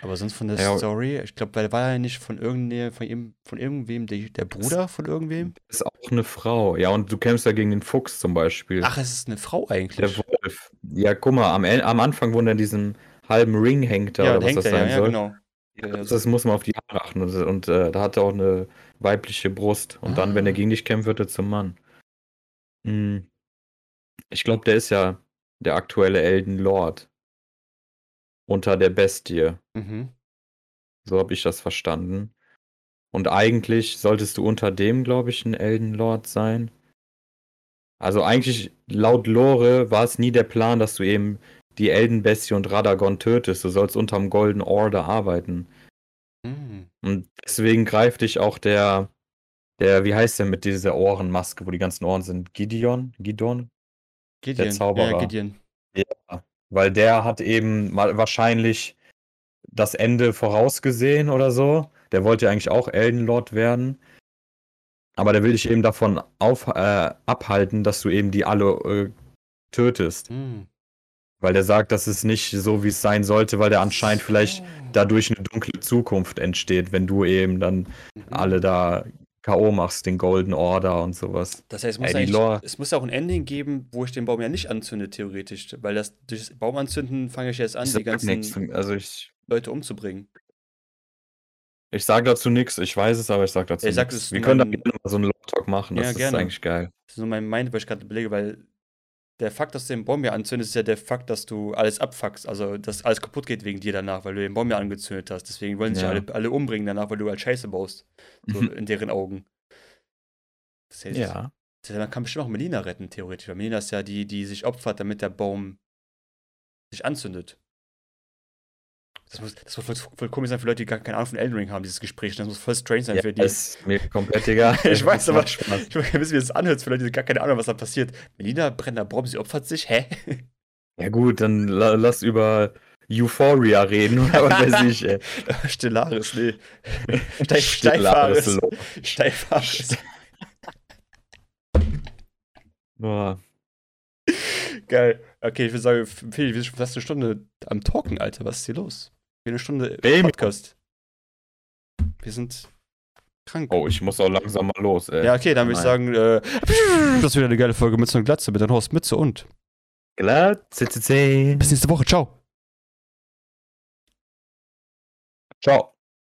Aber sonst von der Ja. Story, ich glaube, weil war ja nicht von irgendeinem, von, ihm, von irgendwem, der, der Bruder von irgendwem? Ist auch eine Frau. Ja, und du kämpfst ja gegen den Fuchs zum Beispiel. Ach, es ist eine Frau der eigentlich. Wolf. Ja, guck mal, am, am Anfang, wo er in diesem halben Ring hängt, da, ja, oder was das ja, sein ja, soll. genau. Ja, Ja, das, das muss man auf die Haare achten. Und, und äh, da hat er auch eine weibliche Brust. Und dann, wenn er Ah. gegen dich kämpft, wird er zum Mann. Hm. Ich glaube, der ist ja der aktuelle Elden Lord. Unter der Bestie. Mhm. So habe ich das verstanden. Und eigentlich solltest du unter dem, glaube ich, ein Elden Lord sein. Also eigentlich, laut Lore, war es nie der Plan, dass du eben die Eldenbestie und Radagon tötest. Du sollst unterm Golden Order arbeiten. Mhm. Und deswegen greift dich auch der, der, wie heißt der mit dieser Ohrenmaske, wo die ganzen Ohren sind? Gideon? Gideon? Gideon. Ja, Zauberer. ja, Gideon. Weil der hat eben mal wahrscheinlich das Ende vorausgesehen oder so. Der wollte ja eigentlich auch Elden Lord werden. Aber der will dich eben davon auf, äh, abhalten, dass du eben die alle äh, tötest. Mhm. Weil der sagt, das ist nicht so, wie es sein sollte, weil der anscheinend vielleicht dadurch eine dunkle Zukunft entsteht, wenn du eben dann Mhm. alle da K.O. machst, den Golden Order und sowas. Das heißt, es muss, Ey, es muss auch ein Ending geben, wo ich den Baum ja nicht anzünde, theoretisch. Weil das durch das Baum anzünden fange ich jetzt an, Ich die ganzen nichts. Also ich, Leute umzubringen. ich sage dazu nichts. Ich weiß es, aber ich sage dazu nichts. Wir können da gerne mal so einen Lore-Talk machen. Das Ja, ist gerne. eigentlich geil. Das ist nur mein Mind, was ich gerade überlege, weil der Fakt, dass du den Baum ja anzündest, ist ja der Fakt, dass du alles abfuckst. Also, dass alles kaputt geht wegen dir danach, weil du den Baum ja angezündet hast. Deswegen wollen sich Ja. alle, alle umbringen danach, weil du halt Scheiße baust. So Mhm. in deren Augen. Das heißt, Ja. man kann bestimmt auch Melina retten, theoretisch. Weil Melina ist ja die, die sich opfert, damit der Baum sich anzündet. Das muss, das muss voll, voll komisch sein für Leute, die gar keine Ahnung von Elden Ring haben, dieses Gespräch. Das muss voll strange sein ja für die. ist mir komplett egal. Ich weiß, aber-. Ich will wissen, wie das anhört für Leute, die gar keine Ahnung haben, was da passiert. Melina brennt der Baum, sie opfert sich. Hä? Ja gut, dann la lass über Euphoria reden oder was weiß ich. Ey. Stellaris, nee. Steif, Stellaris. Steifaris. Boah. Geil. Okay, ich würde sagen, Phil, wir sind schon fast eine Stunde am Talken, Alter. Was ist hier los? Eine Stunde Baby. Podcast. Wir sind krank. Oh, ich muss auch langsam mal los. Ey. Ja, okay, dann würde ich sagen, äh, das ist wieder eine geile Folge Mütze und Glatze mit deinem Horst Mütze und CCC. bis nächste Woche. Ciao. Ciao.